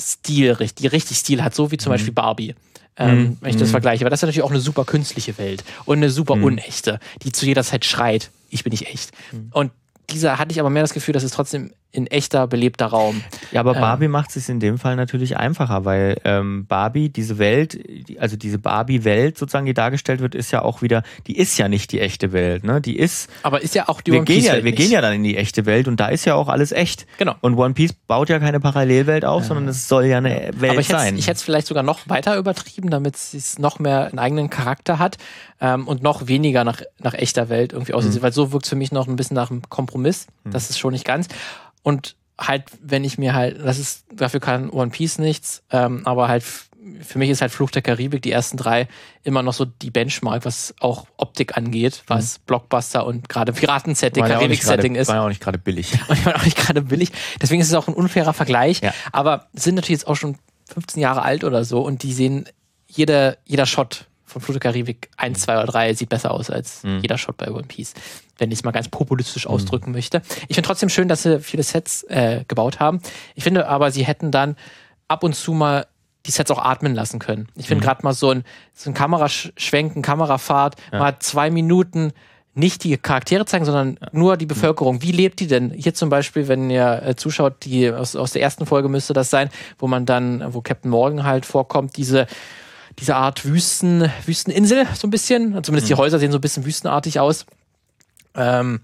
Stil, die richtig Stil hat, so wie zum mhm. Beispiel Barbie. Ähm, mhm. Wenn ich das mhm. vergleiche. Aber das ist natürlich auch eine super künstliche Welt und eine super mhm. unechte, die zu jeder Zeit schreit, ich bin nicht echt. Und dieser hatte ich aber mehr das Gefühl, dass es trotzdem in echter, belebter Raum. Ja, aber Barbie ähm, macht es in dem Fall natürlich einfacher, weil ähm, Barbie, diese Welt, also diese Barbie-Welt sozusagen, die dargestellt wird, ist ja auch wieder, die ist ja nicht die echte Welt, ne? Die ist. Aber ist ja auch die wir One Piece gehen ja, Wir gehen ja dann in die echte Welt und da ist ja auch alles echt. Genau. Und One Piece baut ja keine Parallelwelt auf, ja. sondern es soll ja eine Welt aber ich sein. ich hätte es vielleicht sogar noch weiter übertrieben, damit es noch mehr einen eigenen Charakter hat ähm, und noch weniger nach, nach echter Welt irgendwie aussieht. Mhm. Weil so wirkt es für mich noch ein bisschen nach einem Kompromiss. Mhm. Das ist schon nicht ganz. Und halt, wenn ich mir halt, das ist, dafür kann One Piece nichts, ähm, aber halt für mich ist halt Fluch der Karibik, die ersten drei, immer noch so die Benchmark, was auch Optik angeht, was mhm. Blockbuster und gerade Piraten-Setting, Karibik-Setting ist. War ja auch nicht gerade billig. Und war auch nicht gerade billig. Deswegen ist es auch ein unfairer Vergleich. Ja. Aber sind natürlich jetzt auch schon 15 Jahre alt oder so und die sehen, jeder, jeder Shot von der Karibik 1, 2 oder 3 sieht besser aus als mhm. jeder Shot bei One Piece wenn ich es mal ganz populistisch mhm. ausdrücken möchte. Ich finde trotzdem schön, dass sie viele Sets äh, gebaut haben. Ich finde aber, sie hätten dann ab und zu mal die Sets auch atmen lassen können. Ich finde mhm. gerade mal so ein, so ein Kameraschwenken, Kamerafahrt, ja. mal zwei Minuten nicht die Charaktere zeigen, sondern ja. nur die Bevölkerung. Wie lebt die denn? Hier zum Beispiel, wenn ihr äh, zuschaut, die aus, aus der ersten Folge müsste das sein, wo man dann, wo Captain Morgan halt vorkommt, diese diese Art Wüsten, Wüsteninsel, so ein bisschen. Zumindest mhm. die Häuser sehen so ein bisschen wüstenartig aus. Ähm,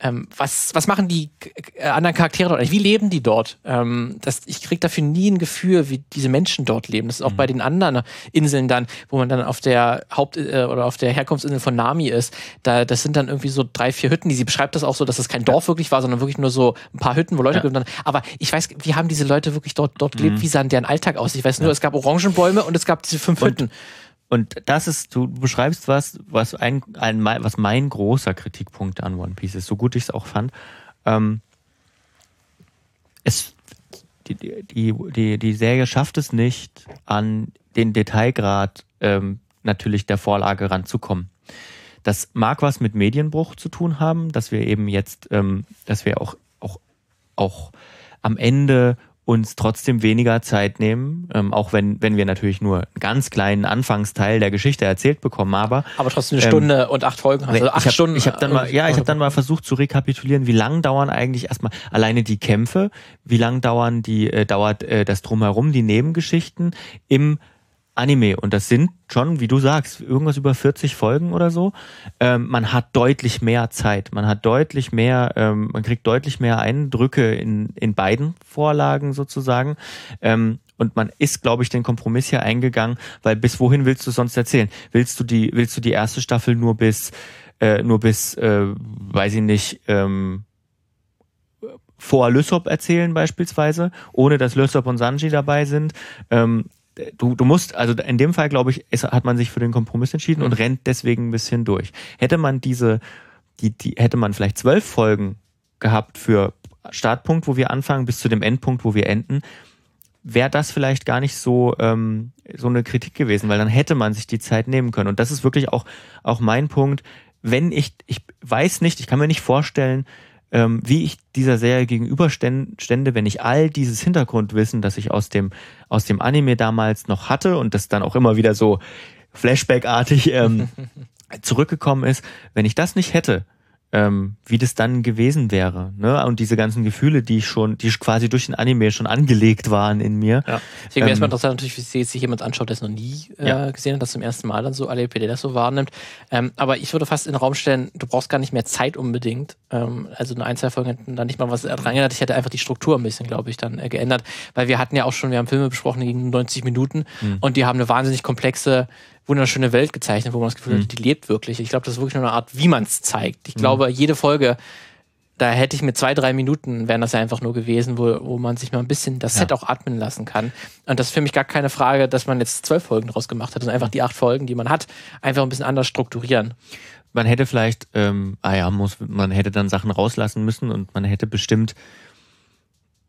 ähm, was, was machen die äh, anderen Charaktere dort? Wie leben die dort? Ähm, das, ich kriege dafür nie ein Gefühl, wie diese Menschen dort leben. Das ist auch mhm. bei den anderen Inseln dann, wo man dann auf der Haupt- äh, oder auf der Herkunftsinsel von Nami ist. Da, das sind dann irgendwie so drei, vier Hütten. Die sie beschreibt das auch so, dass das kein Dorf wirklich war, sondern wirklich nur so ein paar Hütten, wo Leute ja. gelebt haben. Aber ich weiß, wie haben diese Leute wirklich dort, dort gelebt? Mhm. Wie sah deren Alltag aus? Ich weiß nur, ja. es gab Orangenbäume und es gab diese fünf und Hütten. Und das ist, du beschreibst was, was ein, ein, was mein großer Kritikpunkt an One Piece ist, so gut ich es auch fand. Ähm, es, die, die, die, die Serie schafft es nicht, an den Detailgrad ähm, natürlich der Vorlage ranzukommen. Das mag was mit Medienbruch zu tun haben, dass wir eben jetzt, ähm, dass wir auch, auch, auch am Ende uns trotzdem weniger Zeit nehmen, ähm, auch wenn, wenn wir natürlich nur einen ganz kleinen Anfangsteil der Geschichte erzählt bekommen, aber aber trotzdem eine ähm, Stunde und acht Folgen, also acht ich hab, Stunden. Ich habe dann mal, ja, ich habe dann mal versucht zu rekapitulieren, wie lang dauern eigentlich erstmal alleine die Kämpfe, wie lang dauern die äh, dauert äh, das drumherum, die Nebengeschichten im Anime und das sind schon, wie du sagst, irgendwas über 40 Folgen oder so. Ähm, man hat deutlich mehr Zeit, man hat deutlich mehr, ähm, man kriegt deutlich mehr Eindrücke in, in beiden Vorlagen sozusagen. Ähm, und man ist, glaube ich, den Kompromiss hier eingegangen, weil bis wohin willst du sonst erzählen? Willst du die, willst du die erste Staffel nur bis, äh, nur bis, äh, weiß ich nicht, ähm, vor Lysop erzählen beispielsweise, ohne dass Lysop und Sanji dabei sind. Ähm, du, du musst, also in dem Fall, glaube ich, ist, hat man sich für den Kompromiss entschieden mhm. und rennt deswegen ein bisschen durch. Hätte man diese, die, die, hätte man vielleicht zwölf Folgen gehabt für Startpunkt, wo wir anfangen, bis zu dem Endpunkt, wo wir enden, wäre das vielleicht gar nicht so, ähm, so eine Kritik gewesen, weil dann hätte man sich die Zeit nehmen können. Und das ist wirklich auch, auch mein Punkt. Wenn ich, ich weiß nicht, ich kann mir nicht vorstellen, ähm, wie ich dieser Serie gegenüberstände, wenn ich all dieses Hintergrundwissen, das ich aus dem, aus dem Anime damals noch hatte und das dann auch immer wieder so Flashback-artig ähm, zurückgekommen ist, wenn ich das nicht hätte, ähm, wie das dann gewesen wäre. Ne? Und diese ganzen Gefühle, die ich schon, die quasi durch den Anime schon angelegt waren in mir. Ja. Deswegen wäre es ähm, mal interessant, natürlich, wie sich jemand anschaut, der es noch nie äh, ja. gesehen hat, das zum ersten Mal dann so alle PD das so wahrnimmt. Ähm, aber ich würde fast in den Raum stellen, du brauchst gar nicht mehr Zeit unbedingt. Ähm, also eine ein, zwei Folgen hätten da nicht mal was dran geändert. Ich hätte einfach die Struktur ein bisschen, glaube ich, dann äh, geändert. Weil wir hatten ja auch schon, wir haben Filme besprochen, die gingen 90 Minuten mhm. und die haben eine wahnsinnig komplexe wunderschöne Welt gezeichnet, wo man das Gefühl mhm. hat, die lebt wirklich. Ich glaube, das ist wirklich nur eine Art, wie man es zeigt. Ich mhm. glaube, jede Folge, da hätte ich mit zwei, drei Minuten, wären das ja einfach nur gewesen, wo, wo man sich mal ein bisschen das ja. Set auch atmen lassen kann. Und das ist für mich gar keine Frage, dass man jetzt zwölf Folgen draus gemacht hat, sondern einfach die acht Folgen, die man hat, einfach ein bisschen anders strukturieren. Man hätte vielleicht, ähm, ah ja, muss, man hätte dann Sachen rauslassen müssen und man hätte bestimmt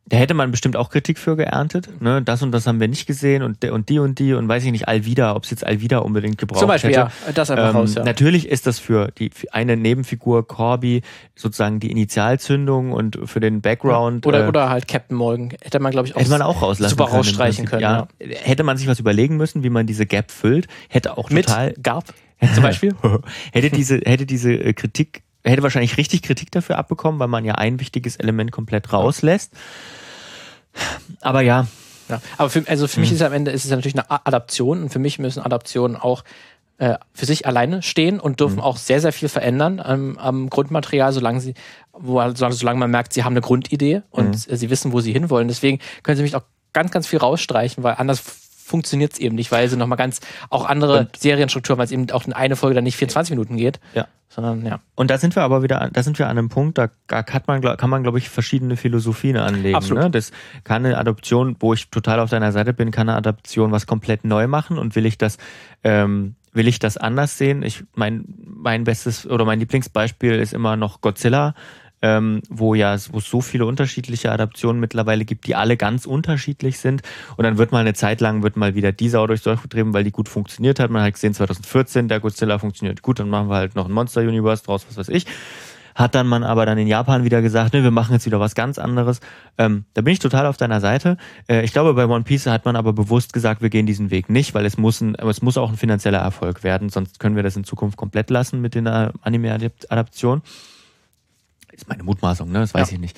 da hätte man bestimmt auch Kritik für geerntet. Ne? Das und das haben wir nicht gesehen und, und die und die und weiß ich nicht, Alvida, ob es jetzt Alvida unbedingt gebraucht Zum Beispiel, hätte. ja, das einfach ähm, raus, ja. Natürlich ist das für die für eine Nebenfigur Corby sozusagen die Initialzündung und für den Background. Oder, äh, oder halt Captain Morgan. Hätte man, glaube ich, auch hätte man auch rauslassen super können, rausstreichen können. Ja. ja. Hätte man sich was überlegen müssen, wie man diese Gap füllt. Hätte auch total. Mit Garb zum Beispiel. hätte diese, hätte diese äh, Kritik, hätte wahrscheinlich richtig Kritik dafür abbekommen, weil man ja ein wichtiges Element komplett rauslässt. Ja. Aber ja. ja. Aber für, also für hm. mich ist es am Ende ist es natürlich eine Adaption und für mich müssen Adaptionen auch äh, für sich alleine stehen und dürfen hm. auch sehr, sehr viel verändern am, am Grundmaterial, solange sie, wo, solange man merkt, sie haben eine Grundidee und hm. sie wissen, wo sie hinwollen. Deswegen können sie mich auch ganz, ganz viel rausstreichen, weil anders funktioniert es eben nicht, weil sie nochmal ganz auch andere und Serienstrukturen, weil es eben auch in eine Folge dann nicht 24 Minuten geht. Ja. Sondern, ja. Und da sind wir aber wieder, da sind wir an einem Punkt, da hat man, kann man, glaube ich, verschiedene Philosophien anlegen. Absolut. Ne? Das kann eine Adoption, wo ich total auf deiner Seite bin, kann eine Adoption was komplett neu machen und will ich das, ähm, will ich das anders sehen? Ich mein, mein bestes oder mein Lieblingsbeispiel ist immer noch Godzilla ähm, wo ja wo es so viele unterschiedliche Adaptionen mittlerweile gibt, die alle ganz unterschiedlich sind. Und dann wird mal eine Zeit lang wird mal wieder die Sau durchs Dorf getrieben, weil die gut funktioniert hat. Man hat gesehen, 2014 der Godzilla funktioniert gut, dann machen wir halt noch ein Monster Universe draus, was weiß ich. Hat dann man aber dann in Japan wieder gesagt, ne, wir machen jetzt wieder was ganz anderes. Ähm, da bin ich total auf deiner Seite. Äh, ich glaube, bei One Piece hat man aber bewusst gesagt, wir gehen diesen Weg nicht, weil es muss, ein, es muss auch ein finanzieller Erfolg werden, sonst können wir das in Zukunft komplett lassen mit den äh, Anime-Adaptionen. Ist meine Mutmaßung, ne? Das weiß ja. ich nicht.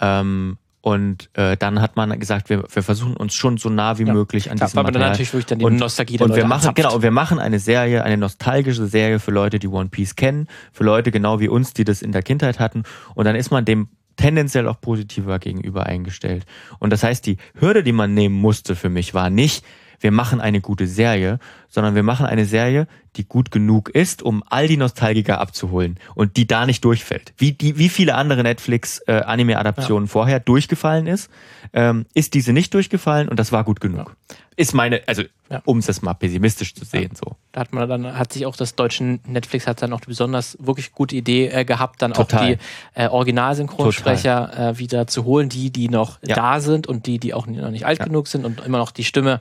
Ähm, und äh, dann hat man gesagt, wir, wir versuchen uns schon so nah wie ja. möglich an Klar, diesem weil Material. Dann natürlich wirklich dann die und, Nostalgie der und wir machen genau, wir machen eine Serie, eine nostalgische Serie für Leute, die One Piece kennen, für Leute genau wie uns, die das in der Kindheit hatten. Und dann ist man dem tendenziell auch positiver gegenüber eingestellt. Und das heißt, die Hürde, die man nehmen musste für mich, war nicht, wir machen eine gute Serie, sondern wir machen eine Serie, die gut genug ist, um all die Nostalgiker abzuholen und die da nicht durchfällt. Wie, die, wie viele andere Netflix-Anime-Adaptionen äh, vorher durchgefallen ist, ähm, ist diese nicht durchgefallen und das war gut genug. Ja. Ist meine, also ja. um es mal pessimistisch zu sehen. So. Da hat man dann, hat sich auch das deutsche Netflix hat dann auch die besonders wirklich gute Idee äh, gehabt, dann Total. auch die äh, Originalsynchronsprecher äh, wieder zu holen, die, die noch ja. da sind und die, die auch noch nicht alt genug sind und immer noch die Stimme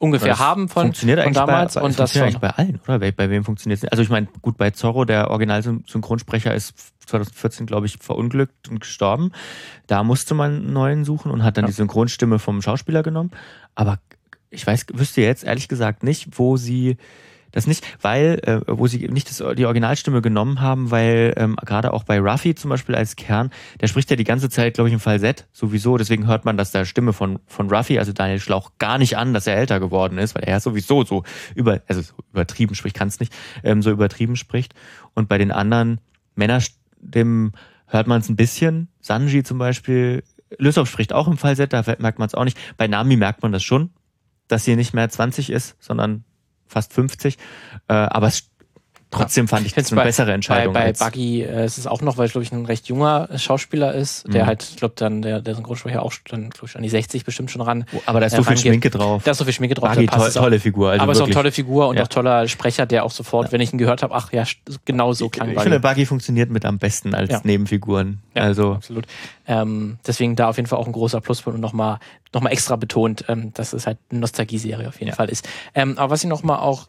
ungefähr haben von, funktioniert von damals. Bei, und das funktioniert eigentlich bei allen, oder? Bei, bei wem funktioniert es? Also ich meine, gut, bei Zorro, der Originalsynchronsprecher ist 2014, glaube ich, verunglückt und gestorben. Da musste man einen neuen suchen und hat dann ja. die Synchronstimme vom Schauspieler genommen. Aber ich weiß, wüsste jetzt ehrlich gesagt nicht, wo sie das nicht, weil, äh, wo sie nicht das, die Originalstimme genommen haben, weil ähm, gerade auch bei Ruffy zum Beispiel als Kern, der spricht ja die ganze Zeit, glaube ich, im Falsett sowieso. Deswegen hört man, dass der Stimme von, von Ruffy, also Daniel Schlauch, gar nicht an, dass er älter geworden ist, weil er sowieso so über, also so übertrieben spricht, kann es nicht, ähm, so übertrieben spricht. Und bei den anderen Männerstimmen hört man es ein bisschen. Sanji zum Beispiel, Lysop spricht auch im Falsett, da merkt man es auch nicht. Bei Nami merkt man das schon, dass sie nicht mehr 20 ist, sondern fast 50. Äh, aber es Trotzdem fand ich, das eine bei, bessere Entscheidung. Bei, bei Buggy äh, ist es auch noch, weil es, glaube ich, ein recht junger Schauspieler ist, der mhm. halt, ich glaube, dann, der, der Synchronsprecher auch dann, glaube ich, an die 60 bestimmt schon ran. Oh, aber da ist so äh, viel Schminke drauf. Da ist so viel Schminke drauf. Buggy, to tolle Figur. Also aber es ist auch eine tolle Figur und ja. auch toller Sprecher, der auch sofort, ja. wenn ich ihn gehört habe, ach ja, genau so klang Ich, ich finde, Buggy funktioniert mit am besten als ja. Nebenfiguren. Also. absolut. Ähm, deswegen da auf jeden Fall auch ein großer Pluspunkt und nochmal noch mal extra betont, ähm, dass es halt eine Nostalgie-Serie auf jeden Fall ist. Ähm, aber was ich nochmal auch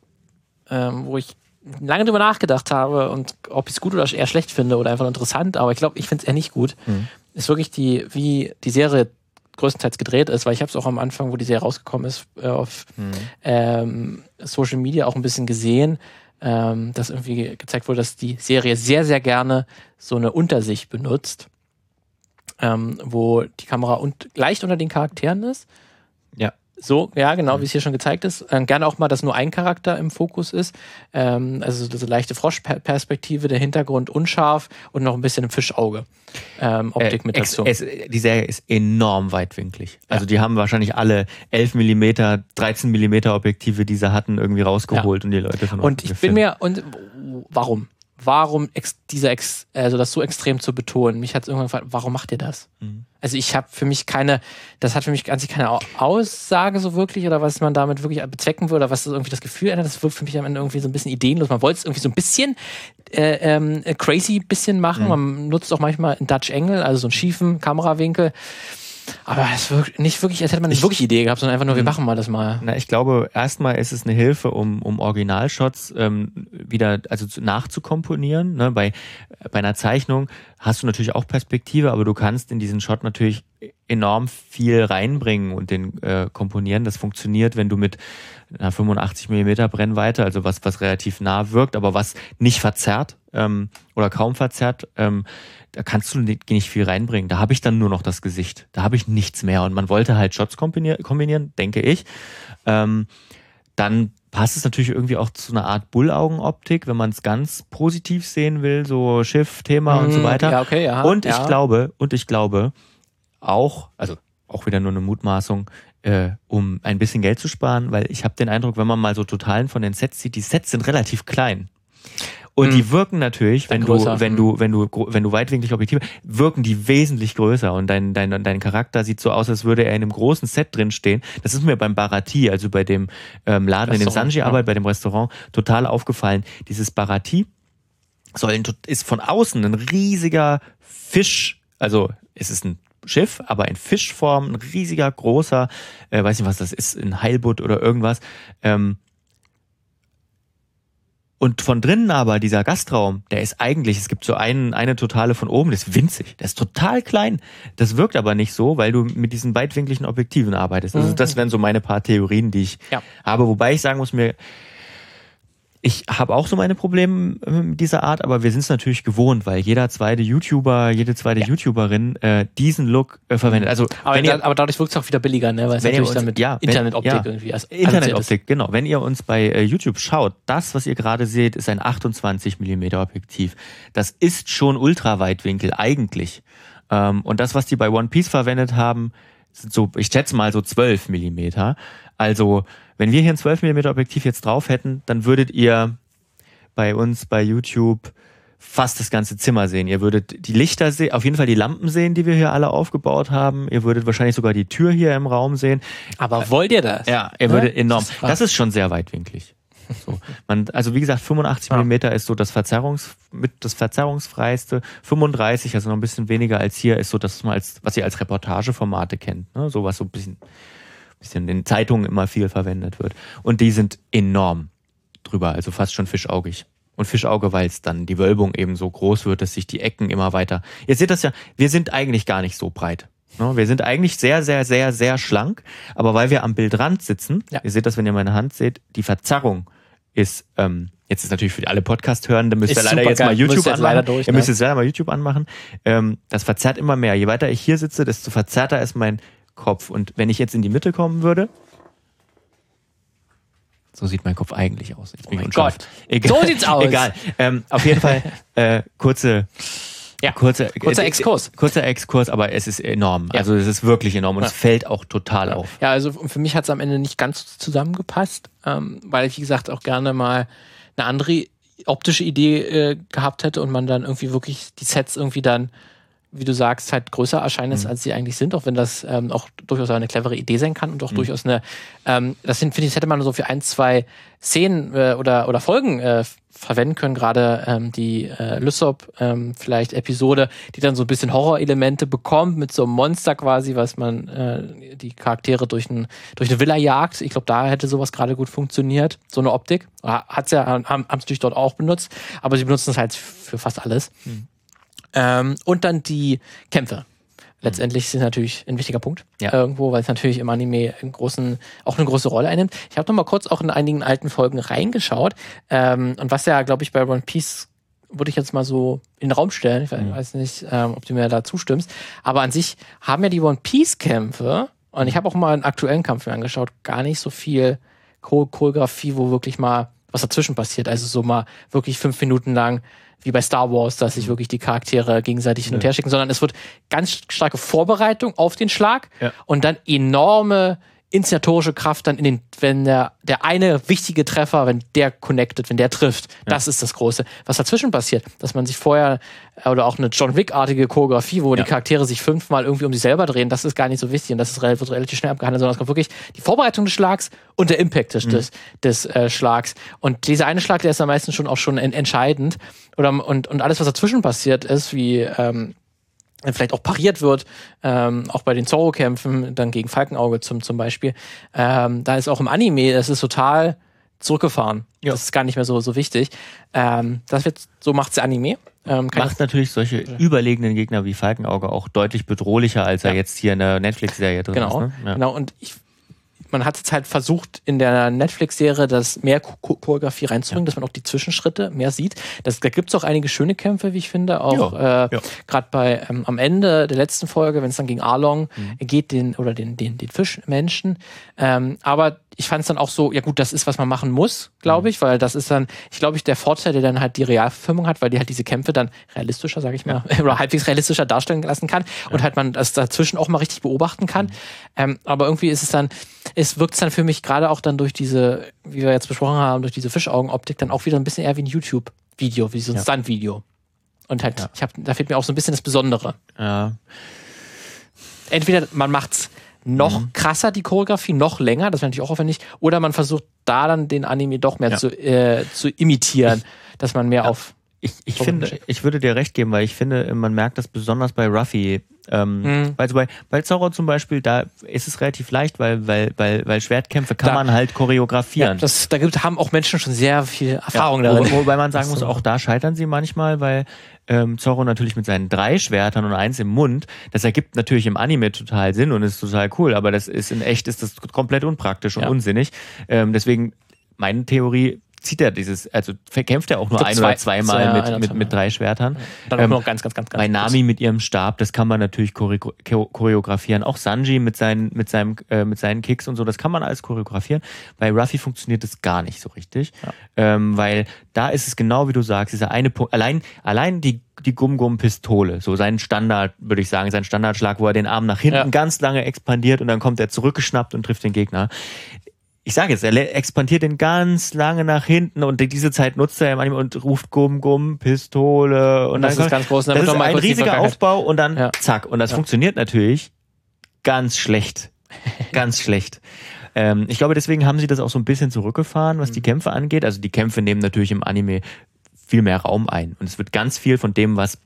ähm, wo ich lange drüber nachgedacht habe und ob ich es gut oder eher schlecht finde oder einfach interessant, aber ich glaube, ich finde es eher nicht gut, mhm. ist wirklich die, wie die Serie größtenteils gedreht ist, weil ich habe es auch am Anfang, wo die Serie rausgekommen ist, äh, auf mhm. ähm, Social Media auch ein bisschen gesehen, ähm, dass irgendwie gezeigt wurde, dass die Serie sehr, sehr gerne so eine Untersicht benutzt, ähm, wo die Kamera und leicht unter den Charakteren ist. So, ja, genau, wie es hier schon gezeigt ist. Ähm, gerne auch mal, dass nur ein Charakter im Fokus ist. Ähm, also diese leichte Froschperspektive, der Hintergrund unscharf und noch ein bisschen im Fischauge. Ähm, Optik äh, mit dazu. Es, die Serie ist enorm weitwinklig. Also ja. die haben wahrscheinlich alle 11 mm, 13 mm Objektive, die sie hatten, irgendwie rausgeholt ja. und die Leute von Und ich bin mir, und warum? warum ex, dieser ex, also das so extrem zu betonen. Mich hat es irgendwann gefragt, warum macht ihr das? Mhm. Also ich habe für mich keine, das hat für mich ganz keine Aussage so wirklich oder was man damit wirklich bezwecken würde oder was irgendwie das Gefühl ändert. Das wirkt für mich am Ende irgendwie so ein bisschen ideenlos. Man wollte es irgendwie so ein bisschen äh, ähm, crazy bisschen machen. Mhm. Man nutzt auch manchmal einen Dutch Angle, also so einen schiefen Kamerawinkel. Aber es ist nicht wirklich, als hätte man nicht wirklich Idee gehabt, sondern einfach nur, wir hm. machen mal das mal. Na, ich glaube, erstmal ist es eine Hilfe, um, um Originalshots ähm, wieder also nachzukomponieren. Ne? Bei, bei einer Zeichnung hast du natürlich auch Perspektive, aber du kannst in diesen Shot natürlich enorm viel reinbringen und den äh, komponieren. Das funktioniert, wenn du mit einer 85 Millimeter Brennweite, also was, was relativ nah wirkt, aber was nicht verzerrt ähm, oder kaum verzerrt, ähm, da kannst du nicht, nicht viel reinbringen. Da habe ich dann nur noch das Gesicht. Da habe ich nichts mehr. Und man wollte halt Shots kombinieren, kombinieren denke ich. Ähm, dann passt es natürlich irgendwie auch zu einer Art Bullaugenoptik, wenn man es ganz positiv sehen will, so Schiff, Thema mm, und so mhm. weiter. Ja, okay, ja, und ich ja. glaube, und ich glaube auch, also auch wieder nur eine Mutmaßung, äh, um ein bisschen Geld zu sparen, weil ich habe den Eindruck, wenn man mal so Totalen von den Sets sieht, die Sets sind relativ klein. Und mhm. die wirken natürlich, wenn du, wenn du, wenn du, wenn du weitwinklig Objektive, wirken die wesentlich größer und dein, dein, dein Charakter sieht so aus, als würde er in einem großen Set drinstehen. Das ist mir beim Barati, also bei dem ähm, Laden, in dem Sanji arbeitet, bei dem Restaurant, total aufgefallen. Dieses Barati soll ein, ist von außen ein riesiger Fisch, also es ist ein Schiff, aber in Fischform, ein riesiger, großer, äh, weiß nicht was das ist, ein Heilbutt oder irgendwas. Ähm, und von drinnen aber, dieser Gastraum, der ist eigentlich, es gibt so einen, eine totale von oben, das ist winzig, der ist total klein. Das wirkt aber nicht so, weil du mit diesen weitwinkligen Objektiven arbeitest. Also das wären so meine paar Theorien, die ich ja. habe. Wobei ich sagen muss, mir ich habe auch so meine Probleme mit dieser Art, aber wir sind es natürlich gewohnt, weil jeder zweite YouTuber, jede zweite ja. YouTuberin äh, diesen Look äh, verwendet. Also, aber, ihr, aber dadurch wirkt es auch wieder billiger, ne? weil es natürlich uns, dann mit ja, Internetoptik ja, irgendwie als Internetoptik, genau. Wenn ihr uns bei äh, YouTube schaut, das, was ihr gerade seht, ist ein 28 mm Objektiv. Das ist schon Ultraweitwinkel eigentlich. Ähm, und das, was die bei One Piece verwendet haben, sind so, ich schätze mal so 12 Millimeter. Also, wenn wir hier ein 12 Millimeter Objektiv jetzt drauf hätten, dann würdet ihr bei uns bei YouTube fast das ganze Zimmer sehen. Ihr würdet die Lichter sehen, auf jeden Fall die Lampen sehen, die wir hier alle aufgebaut haben. Ihr würdet wahrscheinlich sogar die Tür hier im Raum sehen. Aber wollt ihr das? Ja, ihr würdet enorm. Das ist, das ist schon sehr weitwinklig. So. Man, also wie gesagt, 85 ja. Millimeter ist so das Verzerrungs, mit das verzerrungsfreiste. 35, also noch ein bisschen weniger als hier, ist so das, als, was ihr als Reportageformate kennt. Ne? So was so ein bisschen, bisschen in Zeitungen immer viel verwendet wird. Und die sind enorm drüber, also fast schon fischaugig und Fischauge, weil es dann die Wölbung eben so groß wird, dass sich die Ecken immer weiter. Ihr seht das ja, wir sind eigentlich gar nicht so breit. Ne? Wir sind eigentlich sehr, sehr, sehr, sehr schlank, aber weil wir am Bildrand sitzen, ja. ihr seht das, wenn ihr meine Hand seht, die Verzerrung ist, ähm, jetzt ist natürlich für alle Podcast-Hörende, müsst ihr leider jetzt geil. mal YouTube anmachen. Durch, ihr müsst ne? jetzt leider mal YouTube anmachen. Ähm, das verzerrt immer mehr. Je weiter ich hier sitze, desto verzerrter ist mein Kopf. Und wenn ich jetzt in die Mitte kommen würde, so sieht mein Kopf eigentlich aus. Jetzt bin oh mein Gott. Egal. So sieht's aus. Egal. Ähm, auf jeden Fall äh, kurze ja, kurze, kurzer äh, Exkurs. Kurzer Exkurs, aber es ist enorm. Ja. Also es ist wirklich enorm und ja. es fällt auch total auf. Ja, also für mich hat es am Ende nicht ganz zusammengepasst, ähm, weil ich, wie gesagt, auch gerne mal eine andere optische Idee äh, gehabt hätte und man dann irgendwie wirklich die Sets irgendwie dann wie du sagst, halt größer erscheinen ist, mhm. als sie eigentlich sind, auch wenn das ähm, auch durchaus eine clevere Idee sein kann und auch mhm. durchaus eine, ähm, das sind, finde ich, das hätte man so für ein, zwei Szenen äh, oder, oder Folgen äh, verwenden können, gerade ähm, die äh, Lysop ähm, vielleicht Episode, die dann so ein bisschen Horrorelemente bekommt, mit so einem Monster quasi, was man äh, die Charaktere durch, ein, durch eine Villa jagt. Ich glaube, da hätte sowas gerade gut funktioniert, so eine Optik. Hat's ja, haben es natürlich dort auch benutzt, aber sie benutzen es halt für fast alles. Mhm. Ähm, und dann die Kämpfe. Letztendlich sind natürlich ein wichtiger Punkt ja. irgendwo, weil es natürlich im Anime einen großen, auch eine große Rolle einnimmt. Ich habe noch mal kurz auch in einigen alten Folgen reingeschaut ähm, und was ja, glaube ich, bei One Piece würde ich jetzt mal so in den Raum stellen. Ich mhm. weiß nicht, ähm, ob du mir da zustimmst. Aber an sich haben ja die One Piece Kämpfe und ich habe auch mal einen aktuellen Kampf mir angeschaut, gar nicht so viel Choreografie, wo wirklich mal was dazwischen passiert. Also so mal wirklich fünf Minuten lang wie bei Star Wars, dass sich mhm. wirklich die Charaktere gegenseitig hin und her schicken, sondern es wird ganz starke Vorbereitung auf den Schlag und dann enorme inszenatorische Kraft dann in den, wenn der, der eine wichtige Treffer, wenn der connected, wenn der trifft, ja. das ist das Große. Was dazwischen passiert, dass man sich vorher, äh, oder auch eine John Wick-artige Choreografie, wo ja. die Charaktere sich fünfmal irgendwie um sich selber drehen, das ist gar nicht so wichtig und das ist relativ, relativ schnell abgehandelt, sondern es kommt wirklich die Vorbereitung des Schlags und der Impact des, mhm. des, des äh, Schlags. Und dieser eine Schlag, der ist am meisten schon auch schon entscheidend. Oder, und, und alles, was dazwischen passiert ist, wie, ähm, vielleicht auch pariert wird, ähm, auch bei den Zorro-Kämpfen, dann gegen Falkenauge zum, zum Beispiel. Ähm, da ist auch im Anime, das ist total zurückgefahren. Ja. Das ist gar nicht mehr so, so wichtig. Ähm, das wird, so macht's der Anime. Ähm, Macht natürlich solche überlegenen Gegner wie Falkenauge auch deutlich bedrohlicher, als ja. er jetzt hier in der Netflix-Serie drin genau. ist. Ne? Ja. Genau, und ich man hat jetzt halt versucht, in der Netflix-Serie das mehr Choreografie reinzubringen, ja. dass man auch die Zwischenschritte mehr sieht. Das, da gibt es auch einige schöne Kämpfe, wie ich finde. Auch ja. äh, ja. gerade bei ähm, am Ende der letzten Folge, wenn es dann gegen Arlong mhm. geht, den oder den, den, den Fischmenschen. Ähm, aber ich fand es dann auch so, ja gut, das ist, was man machen muss, glaube mhm. ich, weil das ist dann, ich glaube, ich der Vorteil, der dann halt die Realverfilmung hat, weil die halt diese Kämpfe dann realistischer, sage ich mal, ja. oder halbwegs realistischer darstellen lassen kann ja. und halt man das dazwischen auch mal richtig beobachten kann. Mhm. Ähm, aber irgendwie ist es dann, es wirkt es dann für mich gerade auch dann durch diese, wie wir jetzt besprochen haben, durch diese Fischaugenoptik dann auch wieder ein bisschen eher wie ein YouTube-Video, wie so ein ja. Stunt-Video. Und halt, ich hab, da fehlt mir auch so ein bisschen das Besondere. Ja. Entweder man macht's noch mhm. krasser die Choreografie, noch länger, das wäre natürlich auch aufwendig, oder man versucht da dann den Anime doch mehr ja. zu, äh, zu imitieren, dass man mehr ja. auf. Ich, ich finde, ich würde dir recht geben, weil ich finde, man merkt das besonders bei Ruffy. Ähm, mhm. Also bei, bei Zorro zum Beispiel, da ist es relativ leicht, weil, weil, weil, weil Schwertkämpfe kann da, man halt choreografieren. Ja, das, da gibt, haben auch Menschen schon sehr viel Erfahrung ja, darin. Wobei man sagen muss, auch da scheitern sie manchmal, weil ähm, Zorro natürlich mit seinen drei Schwertern und eins im Mund. Das ergibt natürlich im Anime total Sinn und ist total cool, aber das ist in echt ist das komplett unpraktisch und ja. unsinnig. Ähm, deswegen meine Theorie, zieht er dieses, also verkämpft er auch nur ein zwei- oder zweimal ja, mit, oder mit, mit drei Schwertern. Dann auch Ähm, noch ganz, ganz, ganz, ganz. Bei Nami mit ihrem Stab, das kann man natürlich choreografieren. Auch Sanji mit seinen, mit seinem, äh, mit seinen Kicks und so, das kann man alles choreografieren. Bei Ruffy funktioniert das gar nicht so richtig. Ähm, weil da ist es genau wie du sagst, dieser eine Punkt, allein, allein die, die Gum-Gum-Pistole, so sein Standard, würde ich sagen, sein Standardschlag, wo er den Arm nach hinten Ja. ganz lange expandiert und dann kommt er zurückgeschnappt und trifft den Gegner ich sage jetzt, er expandiert den ganz lange nach hinten und diese Zeit nutzt er im Anime und ruft Gum Gum Pistole und, Und das dann ist ganz groß. Das ist ein riesiger Aufbau und dann Ja. zack und das Ja. funktioniert natürlich ganz schlecht, ganz schlecht. Ähm, ich glaube, deswegen haben sie das auch so ein bisschen zurückgefahren, was Mhm. die Kämpfe angeht. Also die Kämpfe nehmen natürlich im Anime viel mehr Raum ein und es wird ganz viel von dem, was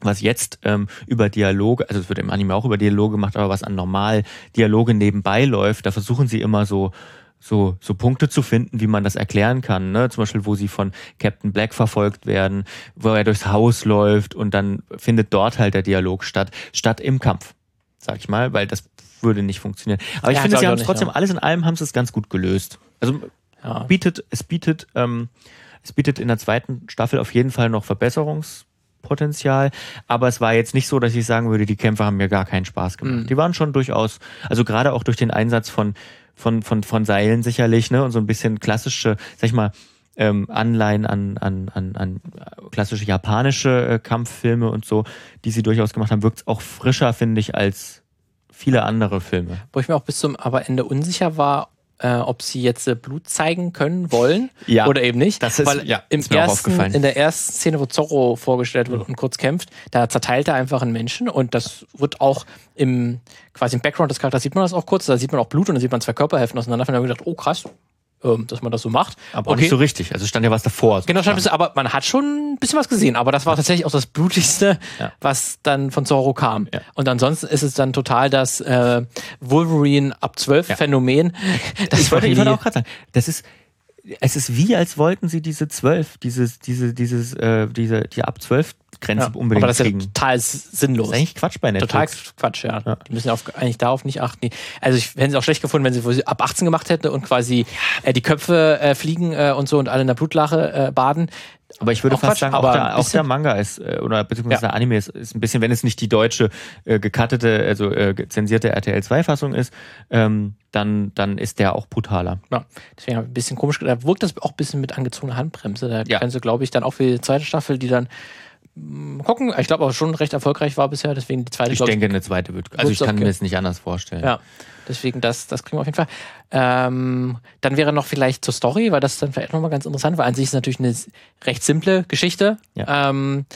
was jetzt ähm, über Dialoge, also es wird im Anime auch über Dialoge gemacht, aber was an normal Dialoge nebenbei läuft, da versuchen sie immer so so, so Punkte zu finden, wie man das erklären kann. Ne? Zum Beispiel, wo sie von Captain Black verfolgt werden, wo er durchs Haus läuft und dann findet dort halt der Dialog statt, statt im Kampf, sag ich mal, weil das würde nicht funktionieren. Aber ich Ja, finde, sie haben es trotzdem, ja. alles in allem haben sie es ganz gut gelöst. Also Ja. bietet, es bietet, ähm, es bietet in der zweiten Staffel auf jeden Fall noch Verbesserungspotenzial, aber es war jetzt nicht so, dass ich sagen würde, die Kämpfe haben mir gar keinen Spaß gemacht. Mhm. Die waren schon durchaus, also gerade auch durch den Einsatz von, von, von, von Seilen sicherlich, ne, und so ein bisschen klassische, sag ich mal, ähm, Anleihen an, an, an, an klassische japanische äh, Kampffilme und so, die sie durchaus gemacht haben, wirkt auch frischer, finde ich, als viele andere Filme. Wo ich mir auch bis zum aber Ende unsicher war, äh, ob sie jetzt äh, Blut zeigen können wollen Ja. oder eben nicht. Das ist- Weil ja, im ist ersten, aufgefallen. in der ersten Szene, wo Zorro vorgestellt wird und kurz kämpft, da zerteilt er einfach einen Menschen und das wird auch im quasi im Background des Charakters sieht man das auch kurz, da sieht man auch Blut und dann sieht man zwei Körperhälften auseinander. Und dann habe ich gedacht, oh krass, ähm, dass man das so macht. Aber auch nicht so richtig. Also stand ja was davor. Genau, stand ein bisschen, aber man hat schon ein bisschen was gesehen. Aber das war tatsächlich auch das Blutigste, Ja. was dann von Zorro kam. Ja. Und ansonsten ist es dann total das äh, Wolverine ab 12 Ja. Phänomen. Das ich wollte, ich wollte auch gerade sagen, das ist, es ist wie, als wollten sie diese zwölf, dieses, diese, dieses, äh, diese, die ab zwölf Grenze ja. unbedingt aber das ist ja total sinnlos. Das ist eigentlich Quatsch bei Netflix. Total Quatsch, ja. Ja. Die müssen auf, eigentlich darauf nicht achten. Also ich hätte es auch schlecht gefunden, wenn sie, ab 18 gemacht hätte und quasi äh, die Köpfe äh, fliegen äh, und so und alle in der Blutlache äh, baden. Aber ich würde Auch fast Quatsch, sagen, auch der, auch der Manga ist, äh, oder beziehungsweise Ja. der Anime ist, ist ein bisschen, wenn es nicht die deutsche äh, gekattete, also äh, zensierte RTL 2-Fassung ist, ähm, dann, dann ist der auch brutaler. Ja, deswegen ein bisschen komisch. Da wirkt das auch ein bisschen mit angezogener Handbremse. Da Ja. können sie, glaube ich, dann auch für die zweite Staffel, die dann mh, gucken. Ich glaube auch schon recht erfolgreich war bisher, deswegen die zweite, Ich denke, eine zweite wird, also ich kann okay. mir es nicht anders vorstellen. Ja, deswegen das, das kriegen wir auf jeden Fall. Ähm, dann wäre noch vielleicht zur Story, weil das dann vielleicht nochmal ganz interessant, weil an sich ist es natürlich eine recht simple Geschichte. Ja. Ähm,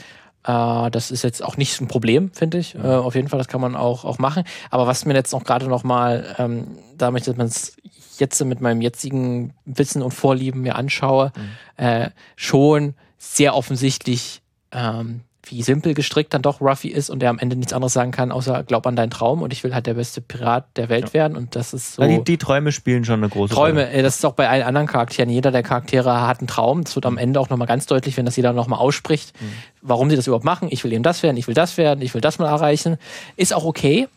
äh, das ist jetzt auch nicht ein Problem, finde ich. Äh, auf jeden Fall, das kann man auch, auch machen. Aber was mir jetzt noch gerade nochmal, ähm, damit dass man es jetzt mit meinem jetzigen Wissen und Vorlieben mir anschaue, äh, schon sehr offensichtlich ähm, wie simpel gestrickt dann doch Ruffy ist und er am Ende nichts anderes sagen kann, außer glaub an deinen Traum und ich will halt der beste Pirat der Welt werden und das ist so. Ja, die, die Träume spielen schon eine große Träume, Rolle. äh, das ist auch bei allen anderen Charakteren. Jeder der Charaktere hat einen Traum. Das wird am Ende auch nochmal ganz deutlich, wenn das jeder nochmal ausspricht, warum sie das überhaupt machen. Ich will eben das werden, ich will das werden, ich will das mal erreichen. Ist auch okay.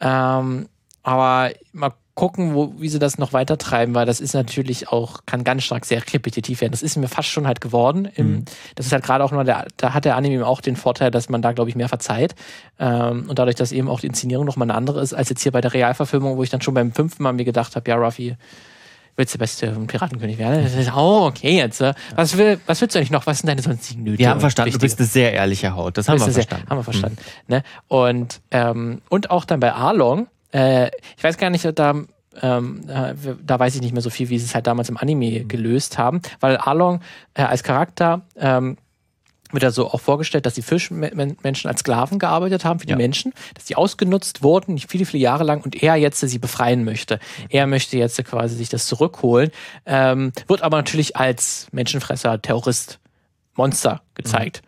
Ähm, aber mal gucken, wo, wie sie das noch weiter treiben, weil das ist natürlich auch, kann ganz stark sehr repetitiv werden. Das ist mir fast schon halt geworden. Im, Das ist halt gerade auch nur, der, da hat der Anime eben auch den Vorteil, dass man da, glaube ich, mehr verzeiht. Ähm, und dadurch, dass eben auch die Inszenierung nochmal eine andere ist, als jetzt hier bei der Realverfilmung, wo ich dann schon beim fünften Mal mir gedacht habe, ja, Ruffy, willst du der beste Piratenkönig werden? Oh, okay, jetzt. äh, Was, will, was willst du eigentlich noch? Was sind deine sonstigen Nöte? Wir haben verstanden, du Wichtige? bist eine sehr ehrliche Haut. Das haben wir Sie, verstanden. Haben wir verstanden. Ne? Und, ähm, und auch dann bei Arlong, äh, ich weiß gar nicht, da, ähm, äh, da weiß ich nicht mehr so viel, wie sie es halt damals im Anime gelöst haben, weil Arlong äh, als Charakter ähm, wird ja so auch vorgestellt, dass die Fischmenschen als Sklaven gearbeitet haben für die Ja. Menschen, dass die ausgenutzt wurden, viele, viele Jahre lang und er jetzt sie befreien möchte. Er möchte jetzt quasi sich das zurückholen, ähm, wird aber natürlich als Menschenfresser, Terrorist, Monster gezeigt.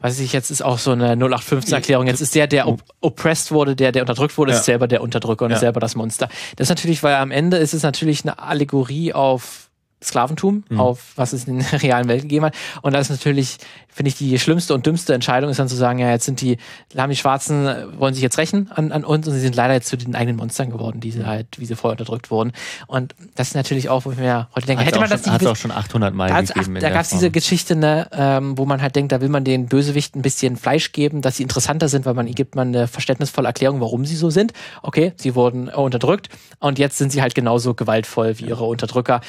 Was ich jetzt ist auch so eine 0815-Erklärung. Jetzt ist der, der op oppressed wurde, der, der unterdrückt wurde, Ja. ist selber der Unterdrücker und Ja. ist selber das Monster. Das ist natürlich, weil am Ende ist es natürlich eine Allegorie auf Sklaventum, mhm. auf was es in der realen Welt gegeben hat. Und das ist natürlich, finde ich, die schlimmste und dümmste Entscheidung ist dann zu sagen, ja, jetzt sind die, haben die Schwarzen, wollen sich jetzt rächen an, an uns und sie sind leider jetzt zu den eigenen Monstern geworden, die sie halt, wie sie vorher unterdrückt wurden. Und das ist natürlich auch, wo ich mir heute denke, hätte man das schon, nicht... Hat auch schon 800 Mal da gegeben. Ach, da gab es diese Geschichte, ne, ähm, wo man halt denkt, da will man den Bösewichten ein bisschen Fleisch geben, dass sie interessanter sind, weil man ihnen gibt man eine verständnisvolle Erklärung, warum sie so sind. Okay, sie wurden unterdrückt und jetzt sind sie halt genauso gewaltvoll wie ihre Unterdrücker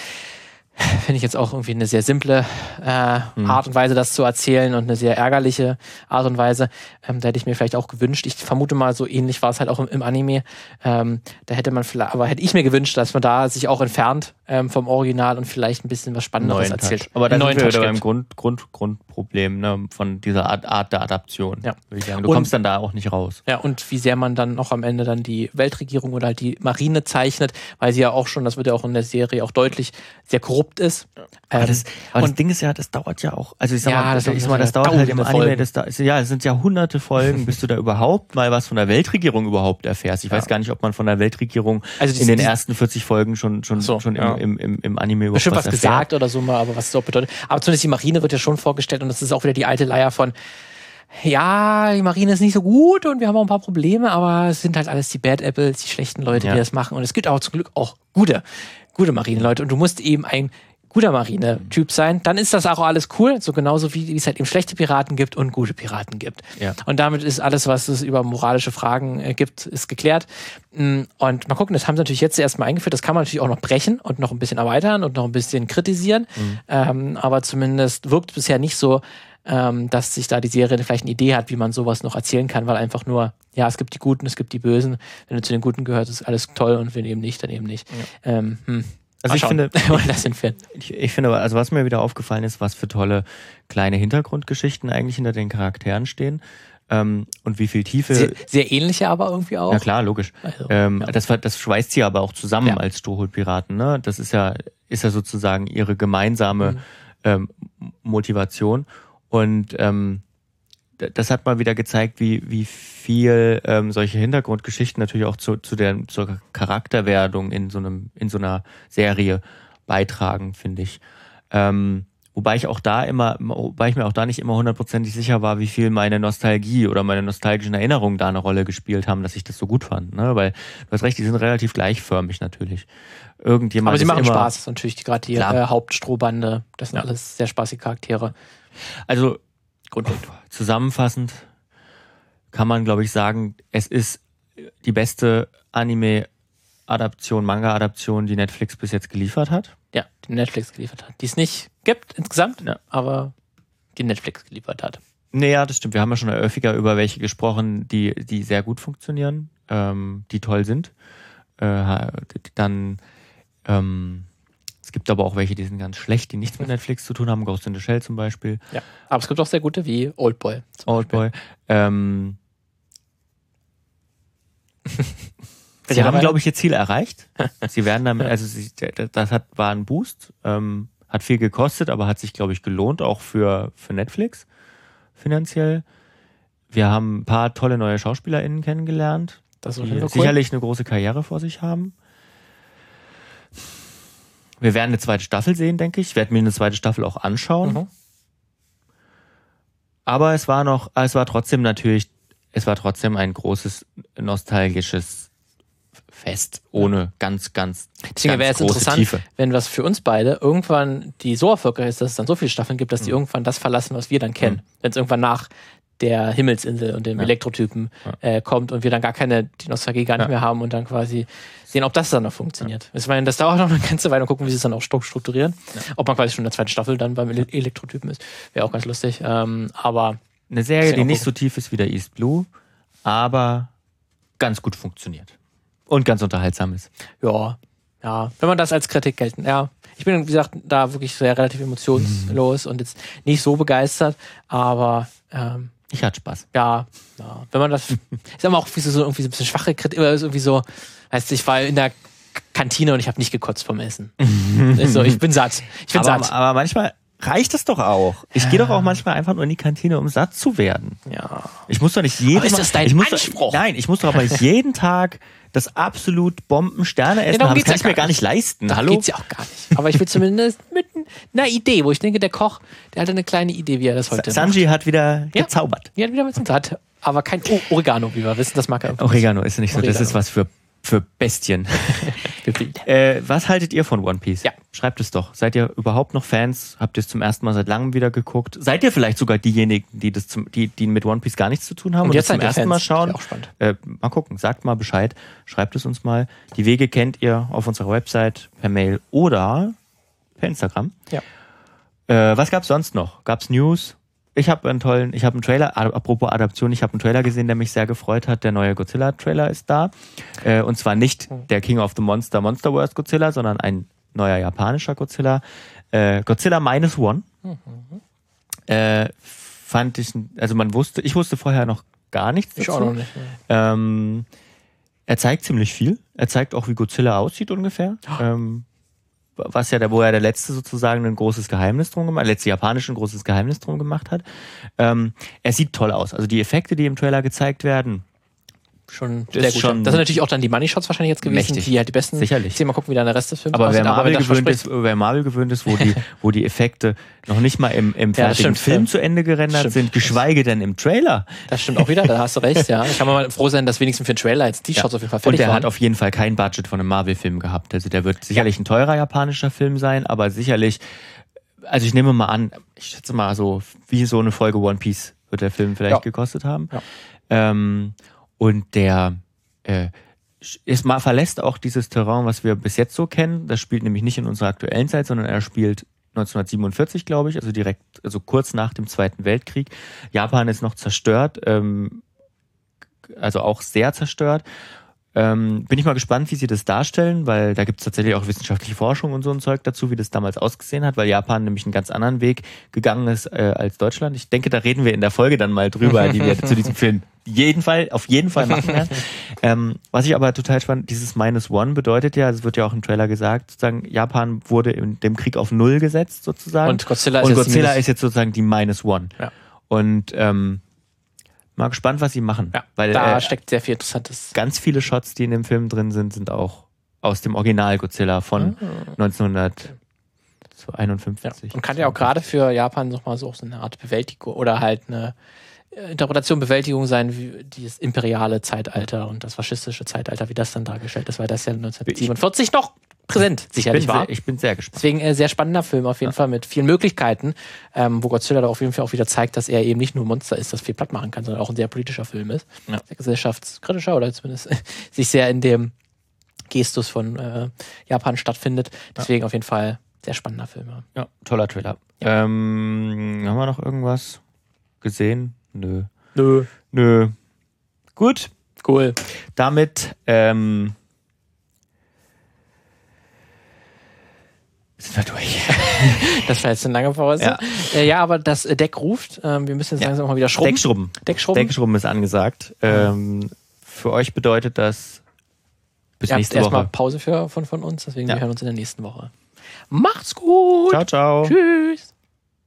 finde ich jetzt auch irgendwie eine sehr simple äh, mhm. Art und Weise, das zu erzählen und eine sehr ärgerliche Art und Weise. Ähm, da hätte ich mir vielleicht auch gewünscht. Ich vermute mal, so ähnlich war es halt auch im, im Anime. Ähm, da hätte man vielleicht, aber hätte ich mir gewünscht, dass man da sich auch entfernt ähm, vom Original und vielleicht ein bisschen was Spannenderes neuen erzählt. Touch. Aber da sind wir wieder beim Grund, Grund, Grundproblem ne, von dieser Art, Art der Adaption. Ja. Würde ich sagen. Du und, kommst dann da auch nicht raus. Ja, und wie sehr man dann noch am Ende dann die Weltregierung oder halt die Marine zeichnet, weil sie ja auch schon, das wird ja auch in der Serie auch deutlich, sehr korrupt ist. Ja. Aber, das, ähm, aber das Ding ist ja, das dauert ja auch. Also ich sag ja, mal, das, ich sag mal, das dauert halt im Anime, das da, ja, es sind ja hunderte Folgen, bis du da überhaupt mal was von der Weltregierung überhaupt erfährst. Ich ja. weiß gar nicht, ob man von der Weltregierung also in den ersten 40 Folgen schon schon so, schon ja. im, im, im Anime überhaupt Bestimmt was, was gesagt oder so mal, aber was es auch bedeutet. Aber zumindest die Marine wird ja schon vorgestellt und das ist auch wieder die alte Leier von ja, die Marine ist nicht so gut und wir haben auch ein paar Probleme, aber es sind halt alles die Bad Apples, die schlechten Leute, die das machen. Und es gibt auch zum Glück auch gute, gute Marineleute. Und du musst eben ein guter Marine-Typ sein, dann ist das auch alles cool, so genauso wie, es halt eben schlechte Piraten gibt und gute Piraten gibt. Ja. Und damit ist alles, was es über moralische Fragen äh, gibt, ist geklärt. Mm, und mal gucken, das haben sie natürlich jetzt erstmal eingeführt, das kann man natürlich auch noch brechen und noch ein bisschen erweitern und noch ein bisschen kritisieren. Mhm. Ähm, aber zumindest wirkt bisher nicht so, ähm, dass sich da die Serie vielleicht eine Idee hat, wie man sowas noch erzählen kann, weil einfach nur, ja, es gibt die Guten, es gibt die Bösen. Wenn du zu den Guten gehörst, ist alles toll und wenn eben nicht, dann eben nicht. Ja. Ähm, hm. Also ich finde, ich, ich finde, also was mir wieder aufgefallen ist, was für tolle kleine Hintergrundgeschichten eigentlich hinter den Charakteren stehen. Ähm, und wie viel Tiefe. Sehr, sehr, ähnliche aber irgendwie auch. Ja klar, logisch. Also, ähm, ja. das, das schweißt sie aber auch zusammen ja. als Strohhutpiraten. Ne? Das ist ja, ist ja sozusagen ihre gemeinsame mhm. ähm, Motivation. Und ähm, das hat mal wieder gezeigt, wie, wie viel ähm, solche Hintergrundgeschichten natürlich auch zu, zu der zur Charakterwerdung in so einem in so einer Serie beitragen, finde ich. Ähm, wobei ich auch da immer, wobei ich mir auch da nicht immer hundertprozentig sicher war, wie viel meine Nostalgie oder meine nostalgischen Erinnerungen da eine Rolle gespielt haben, dass ich das so gut fand. Ne? Weil du hast recht, die sind relativ gleichförmig natürlich. Irgendjemand Aber sie machen Spaß, das ist natürlich gerade die äh, Hauptstrohbande. Das sind ja. alles sehr spaßige Charaktere. Also Grundlegend. Zusammenfassend kann man, glaube ich, sagen, es ist die beste Anime-Adaption, Manga-Adaption, die Netflix bis jetzt geliefert hat. Ja, die Netflix geliefert hat. Die es nicht gibt insgesamt, ja. aber die Netflix geliefert hat. Naja, das stimmt. Wir haben ja schon häufiger über welche gesprochen, die, die sehr gut funktionieren, ähm, die toll sind. Äh, dann ähm, es gibt aber auch welche, die sind ganz schlecht, die nichts mit Netflix zu tun haben. Ghost in the Shell zum Beispiel. Ja, aber es gibt auch sehr gute wie Oldboy. Oldboy. Ähm, Sie haben, glaube ich, ihr Ziel erreicht. Sie werden damit, also sie, das hat, war ein Boost, ähm, hat viel gekostet, aber hat sich, glaube ich, gelohnt, auch für, für Netflix finanziell. Wir haben ein paar tolle neue SchauspielerInnen kennengelernt, das die cool. sicherlich eine große Karriere vor sich haben. Wir werden eine zweite Staffel sehen, denke ich. Ich werde mir eine zweite Staffel auch anschauen. Mhm. Aber es war noch, es war trotzdem natürlich, es war trotzdem ein großes nostalgisches Fest ohne ganz, ganz. Deswegen wäre es interessant, Tiefe. wenn was für uns beide irgendwann die so erfolgreich ist, dass es dann so viele Staffeln gibt, dass die mhm. irgendwann das verlassen, was wir dann kennen. Mhm. Wenn es irgendwann nach der Himmelsinsel und dem ja. Elektrotypen äh, kommt und wir dann gar keine die Nostalgie gar nicht mehr haben und dann quasi sehen, ob das dann noch funktioniert. Ich meine, das dauert noch eine ganze Weile und gucken, wie sie es dann auch strukturieren. Ob man quasi schon in der zweiten Staffel dann beim Elektrotypen ist, wäre auch ganz lustig. Ähm, aber eine Serie, die nicht so tief ist wie der East Blue, aber ganz gut funktioniert und ganz unterhaltsam ist. Ja, ja, wenn man das als Kritik gelten, ja. Ich bin, wie gesagt, da wirklich sehr relativ emotionslos mhm. und jetzt nicht so begeistert, aber ähm, ich hatte Spaß. Ja, ja. Wenn man das, ist immer auch irgendwie so, irgendwie so ein bisschen schwache Kritik, irgendwie so, heißt, ich war in der Kantine und ich habe nicht gekotzt vom Essen. so, ich bin satt. Ich bin aber, satt. Aber manchmal, reicht das doch auch. Ich gehe doch auch manchmal einfach nur in die Kantine, um satt zu werden. Ja. Ich muss doch nicht jeden Aber ist das dein ich muss Anspruch? Doch, nein, ich muss doch aber nicht jeden Tag das absolut Bomben-Sterne essen darum haben. Das kann ja ich mir gar gar nicht leisten. Da Hallo? geht's ja auch gar nicht. Aber ich will zumindest mit einer Idee, wo ich denke, der Koch, der hatte eine kleine Idee, wie er das heute macht. Sanji hat wieder Ja. gezaubert. Ja, wieder mit dem hat, aber kein o Oregano, wie wir wissen, das mag er. Oregano ist nicht so, das Oregano. ist was für, für Bestien. Äh, was haltet ihr von One Piece? Ja. Schreibt es doch. Seid ihr überhaupt noch Fans? Habt ihr es zum ersten Mal seit langem wieder geguckt? Seid ihr vielleicht sogar diejenigen, die das zum, die, die mit One Piece gar nichts zu tun haben Und und, jetzt das zum ersten Fans. Mal schauen? Auch spannend. Äh, mal gucken, sagt mal Bescheid, schreibt es uns mal. Die Wege kennt ihr auf unserer Website, per Mail oder per Instagram. Ja. Äh, was gab's sonst noch? Gab's News? Ich habe einen tollen, ich habe einen Trailer, apropos Adaption, ich habe einen Trailer gesehen, der mich sehr gefreut hat. Der neue Godzilla-Trailer ist da. Äh, und zwar nicht der King of the Monster Monsterverse Godzilla, sondern ein neuer japanischer Godzilla. Äh, Godzilla Minus One. Äh, fand ich, also man wusste, ich wusste vorher noch gar nichts Ich dazu. auch noch nicht. Ähm, er zeigt ziemlich viel. Er zeigt auch, wie Godzilla aussieht ungefähr. Ähm, was ja der, wo er der letzte sozusagen ein großes Geheimnis drum gemacht, letzte japanische ein großes Geheimnis drum gemacht hat. Ähm, er sieht toll aus. Also die Effekte, die im Trailer gezeigt werden, Schon Das sehr ist gut. schon das sind natürlich auch dann die Money Shots wahrscheinlich jetzt gewesen, mächtig. die halt die besten. Sicherlich. Mal gucken, wie dann der Rest des Films aber wer. Marvel, das gewöhnt ist, wer Marvel gewöhnt ist, wo die, wo die Effekte noch nicht mal im, im Ja, fertigen stimmt. Film zu Ende gerendert Stimmt. sind, geschweige denn im Trailer. Das stimmt auch wieder, da hast du recht, ja. Ich kann mal froh sein, dass wenigstens für den Trailer jetzt die Shots auf jeden Fall Und fertig der waren. hat auf jeden Fall kein Budget von einem Marvel-Film gehabt. Also der wird sicherlich ein teurer japanischer Film sein, aber sicherlich, also ich nehme mal an, ich schätze mal so, wie so eine Folge One Piece wird der Film vielleicht Ja. gekostet haben. Ja. Ähm, und der äh, ist mal verlässt auch dieses Terrain, was wir bis jetzt so kennen. Das spielt nämlich nicht in unserer aktuellen Zeit, sondern er spielt 1947, glaube ich, also direkt, also kurz nach dem Zweiten Weltkrieg. Japan ist noch zerstört, ähm, also auch sehr zerstört. Ähm, bin ich mal gespannt, wie sie das darstellen, weil da gibt es tatsächlich auch wissenschaftliche Forschung und so ein Zeug dazu, wie das damals ausgesehen hat, weil Japan nämlich einen ganz anderen Weg gegangen ist äh, als Deutschland. Ich denke, da reden wir in der Folge dann mal drüber, die wir zu diesem Film jeden Fall, auf jeden Fall machen werden. ähm, was ich aber total spannend, dieses Minus One bedeutet ja, es wird ja auch im Trailer gesagt, sozusagen, Japan wurde in dem Krieg auf Null gesetzt, sozusagen. Und Godzilla ist und jetzt die Godzilla Minus- ist jetzt sozusagen die Minus One. Ja. Und ähm, mal gespannt, was sie machen. ja, weil da äh, steckt sehr viel Interessantes. ganz viele Shots, die in dem Film drin sind, sind auch aus dem Original Godzilla von Ah. 1951. Ja. Und kann ja auch gerade für Japan nochmal so so eine Art Bewältigung oder halt eine Interpretation, Bewältigung sein, wie dieses imperiale Zeitalter und das faschistische Zeitalter, wie das dann dargestellt ist, weil das ja 1947 noch präsent ich, sicherlich bin war. sehr, ich bin sehr gespannt. Deswegen äh, sehr spannender Film auf jeden Fall mit vielen Möglichkeiten, ähm, wo Godzilla da auf jeden Fall auch wieder zeigt, dass er eben nicht nur ein Monster ist, das viel platt machen kann, sondern auch ein sehr politischer Film ist. Ja. Sehr gesellschaftskritischer oder zumindest sich sehr in dem Gestus von äh, Japan stattfindet. Deswegen auf jeden Fall sehr spannender Film. ja. Ja, toller Trailer. Ähm, haben wir noch irgendwas gesehen? Nö. Nö. Nö. Gut, Cool. damit ähm, sind wir durch. Das war jetzt eine lange Pause. Ja. Ja, äh, ja aber das äh, Deck ruft. Ähm, wir müssen jetzt Ja. langsam mal wieder schrubben. Deckschrubben. Deckschrubben. Deckschrubben ist angesagt. Ähm, für euch bedeutet das bis Ihr habt nächste erstmal Woche. Pause für, von, von uns, deswegen Ja. wir hören uns in der nächsten Woche. Macht's gut. Ciao, ciao. Tschüss.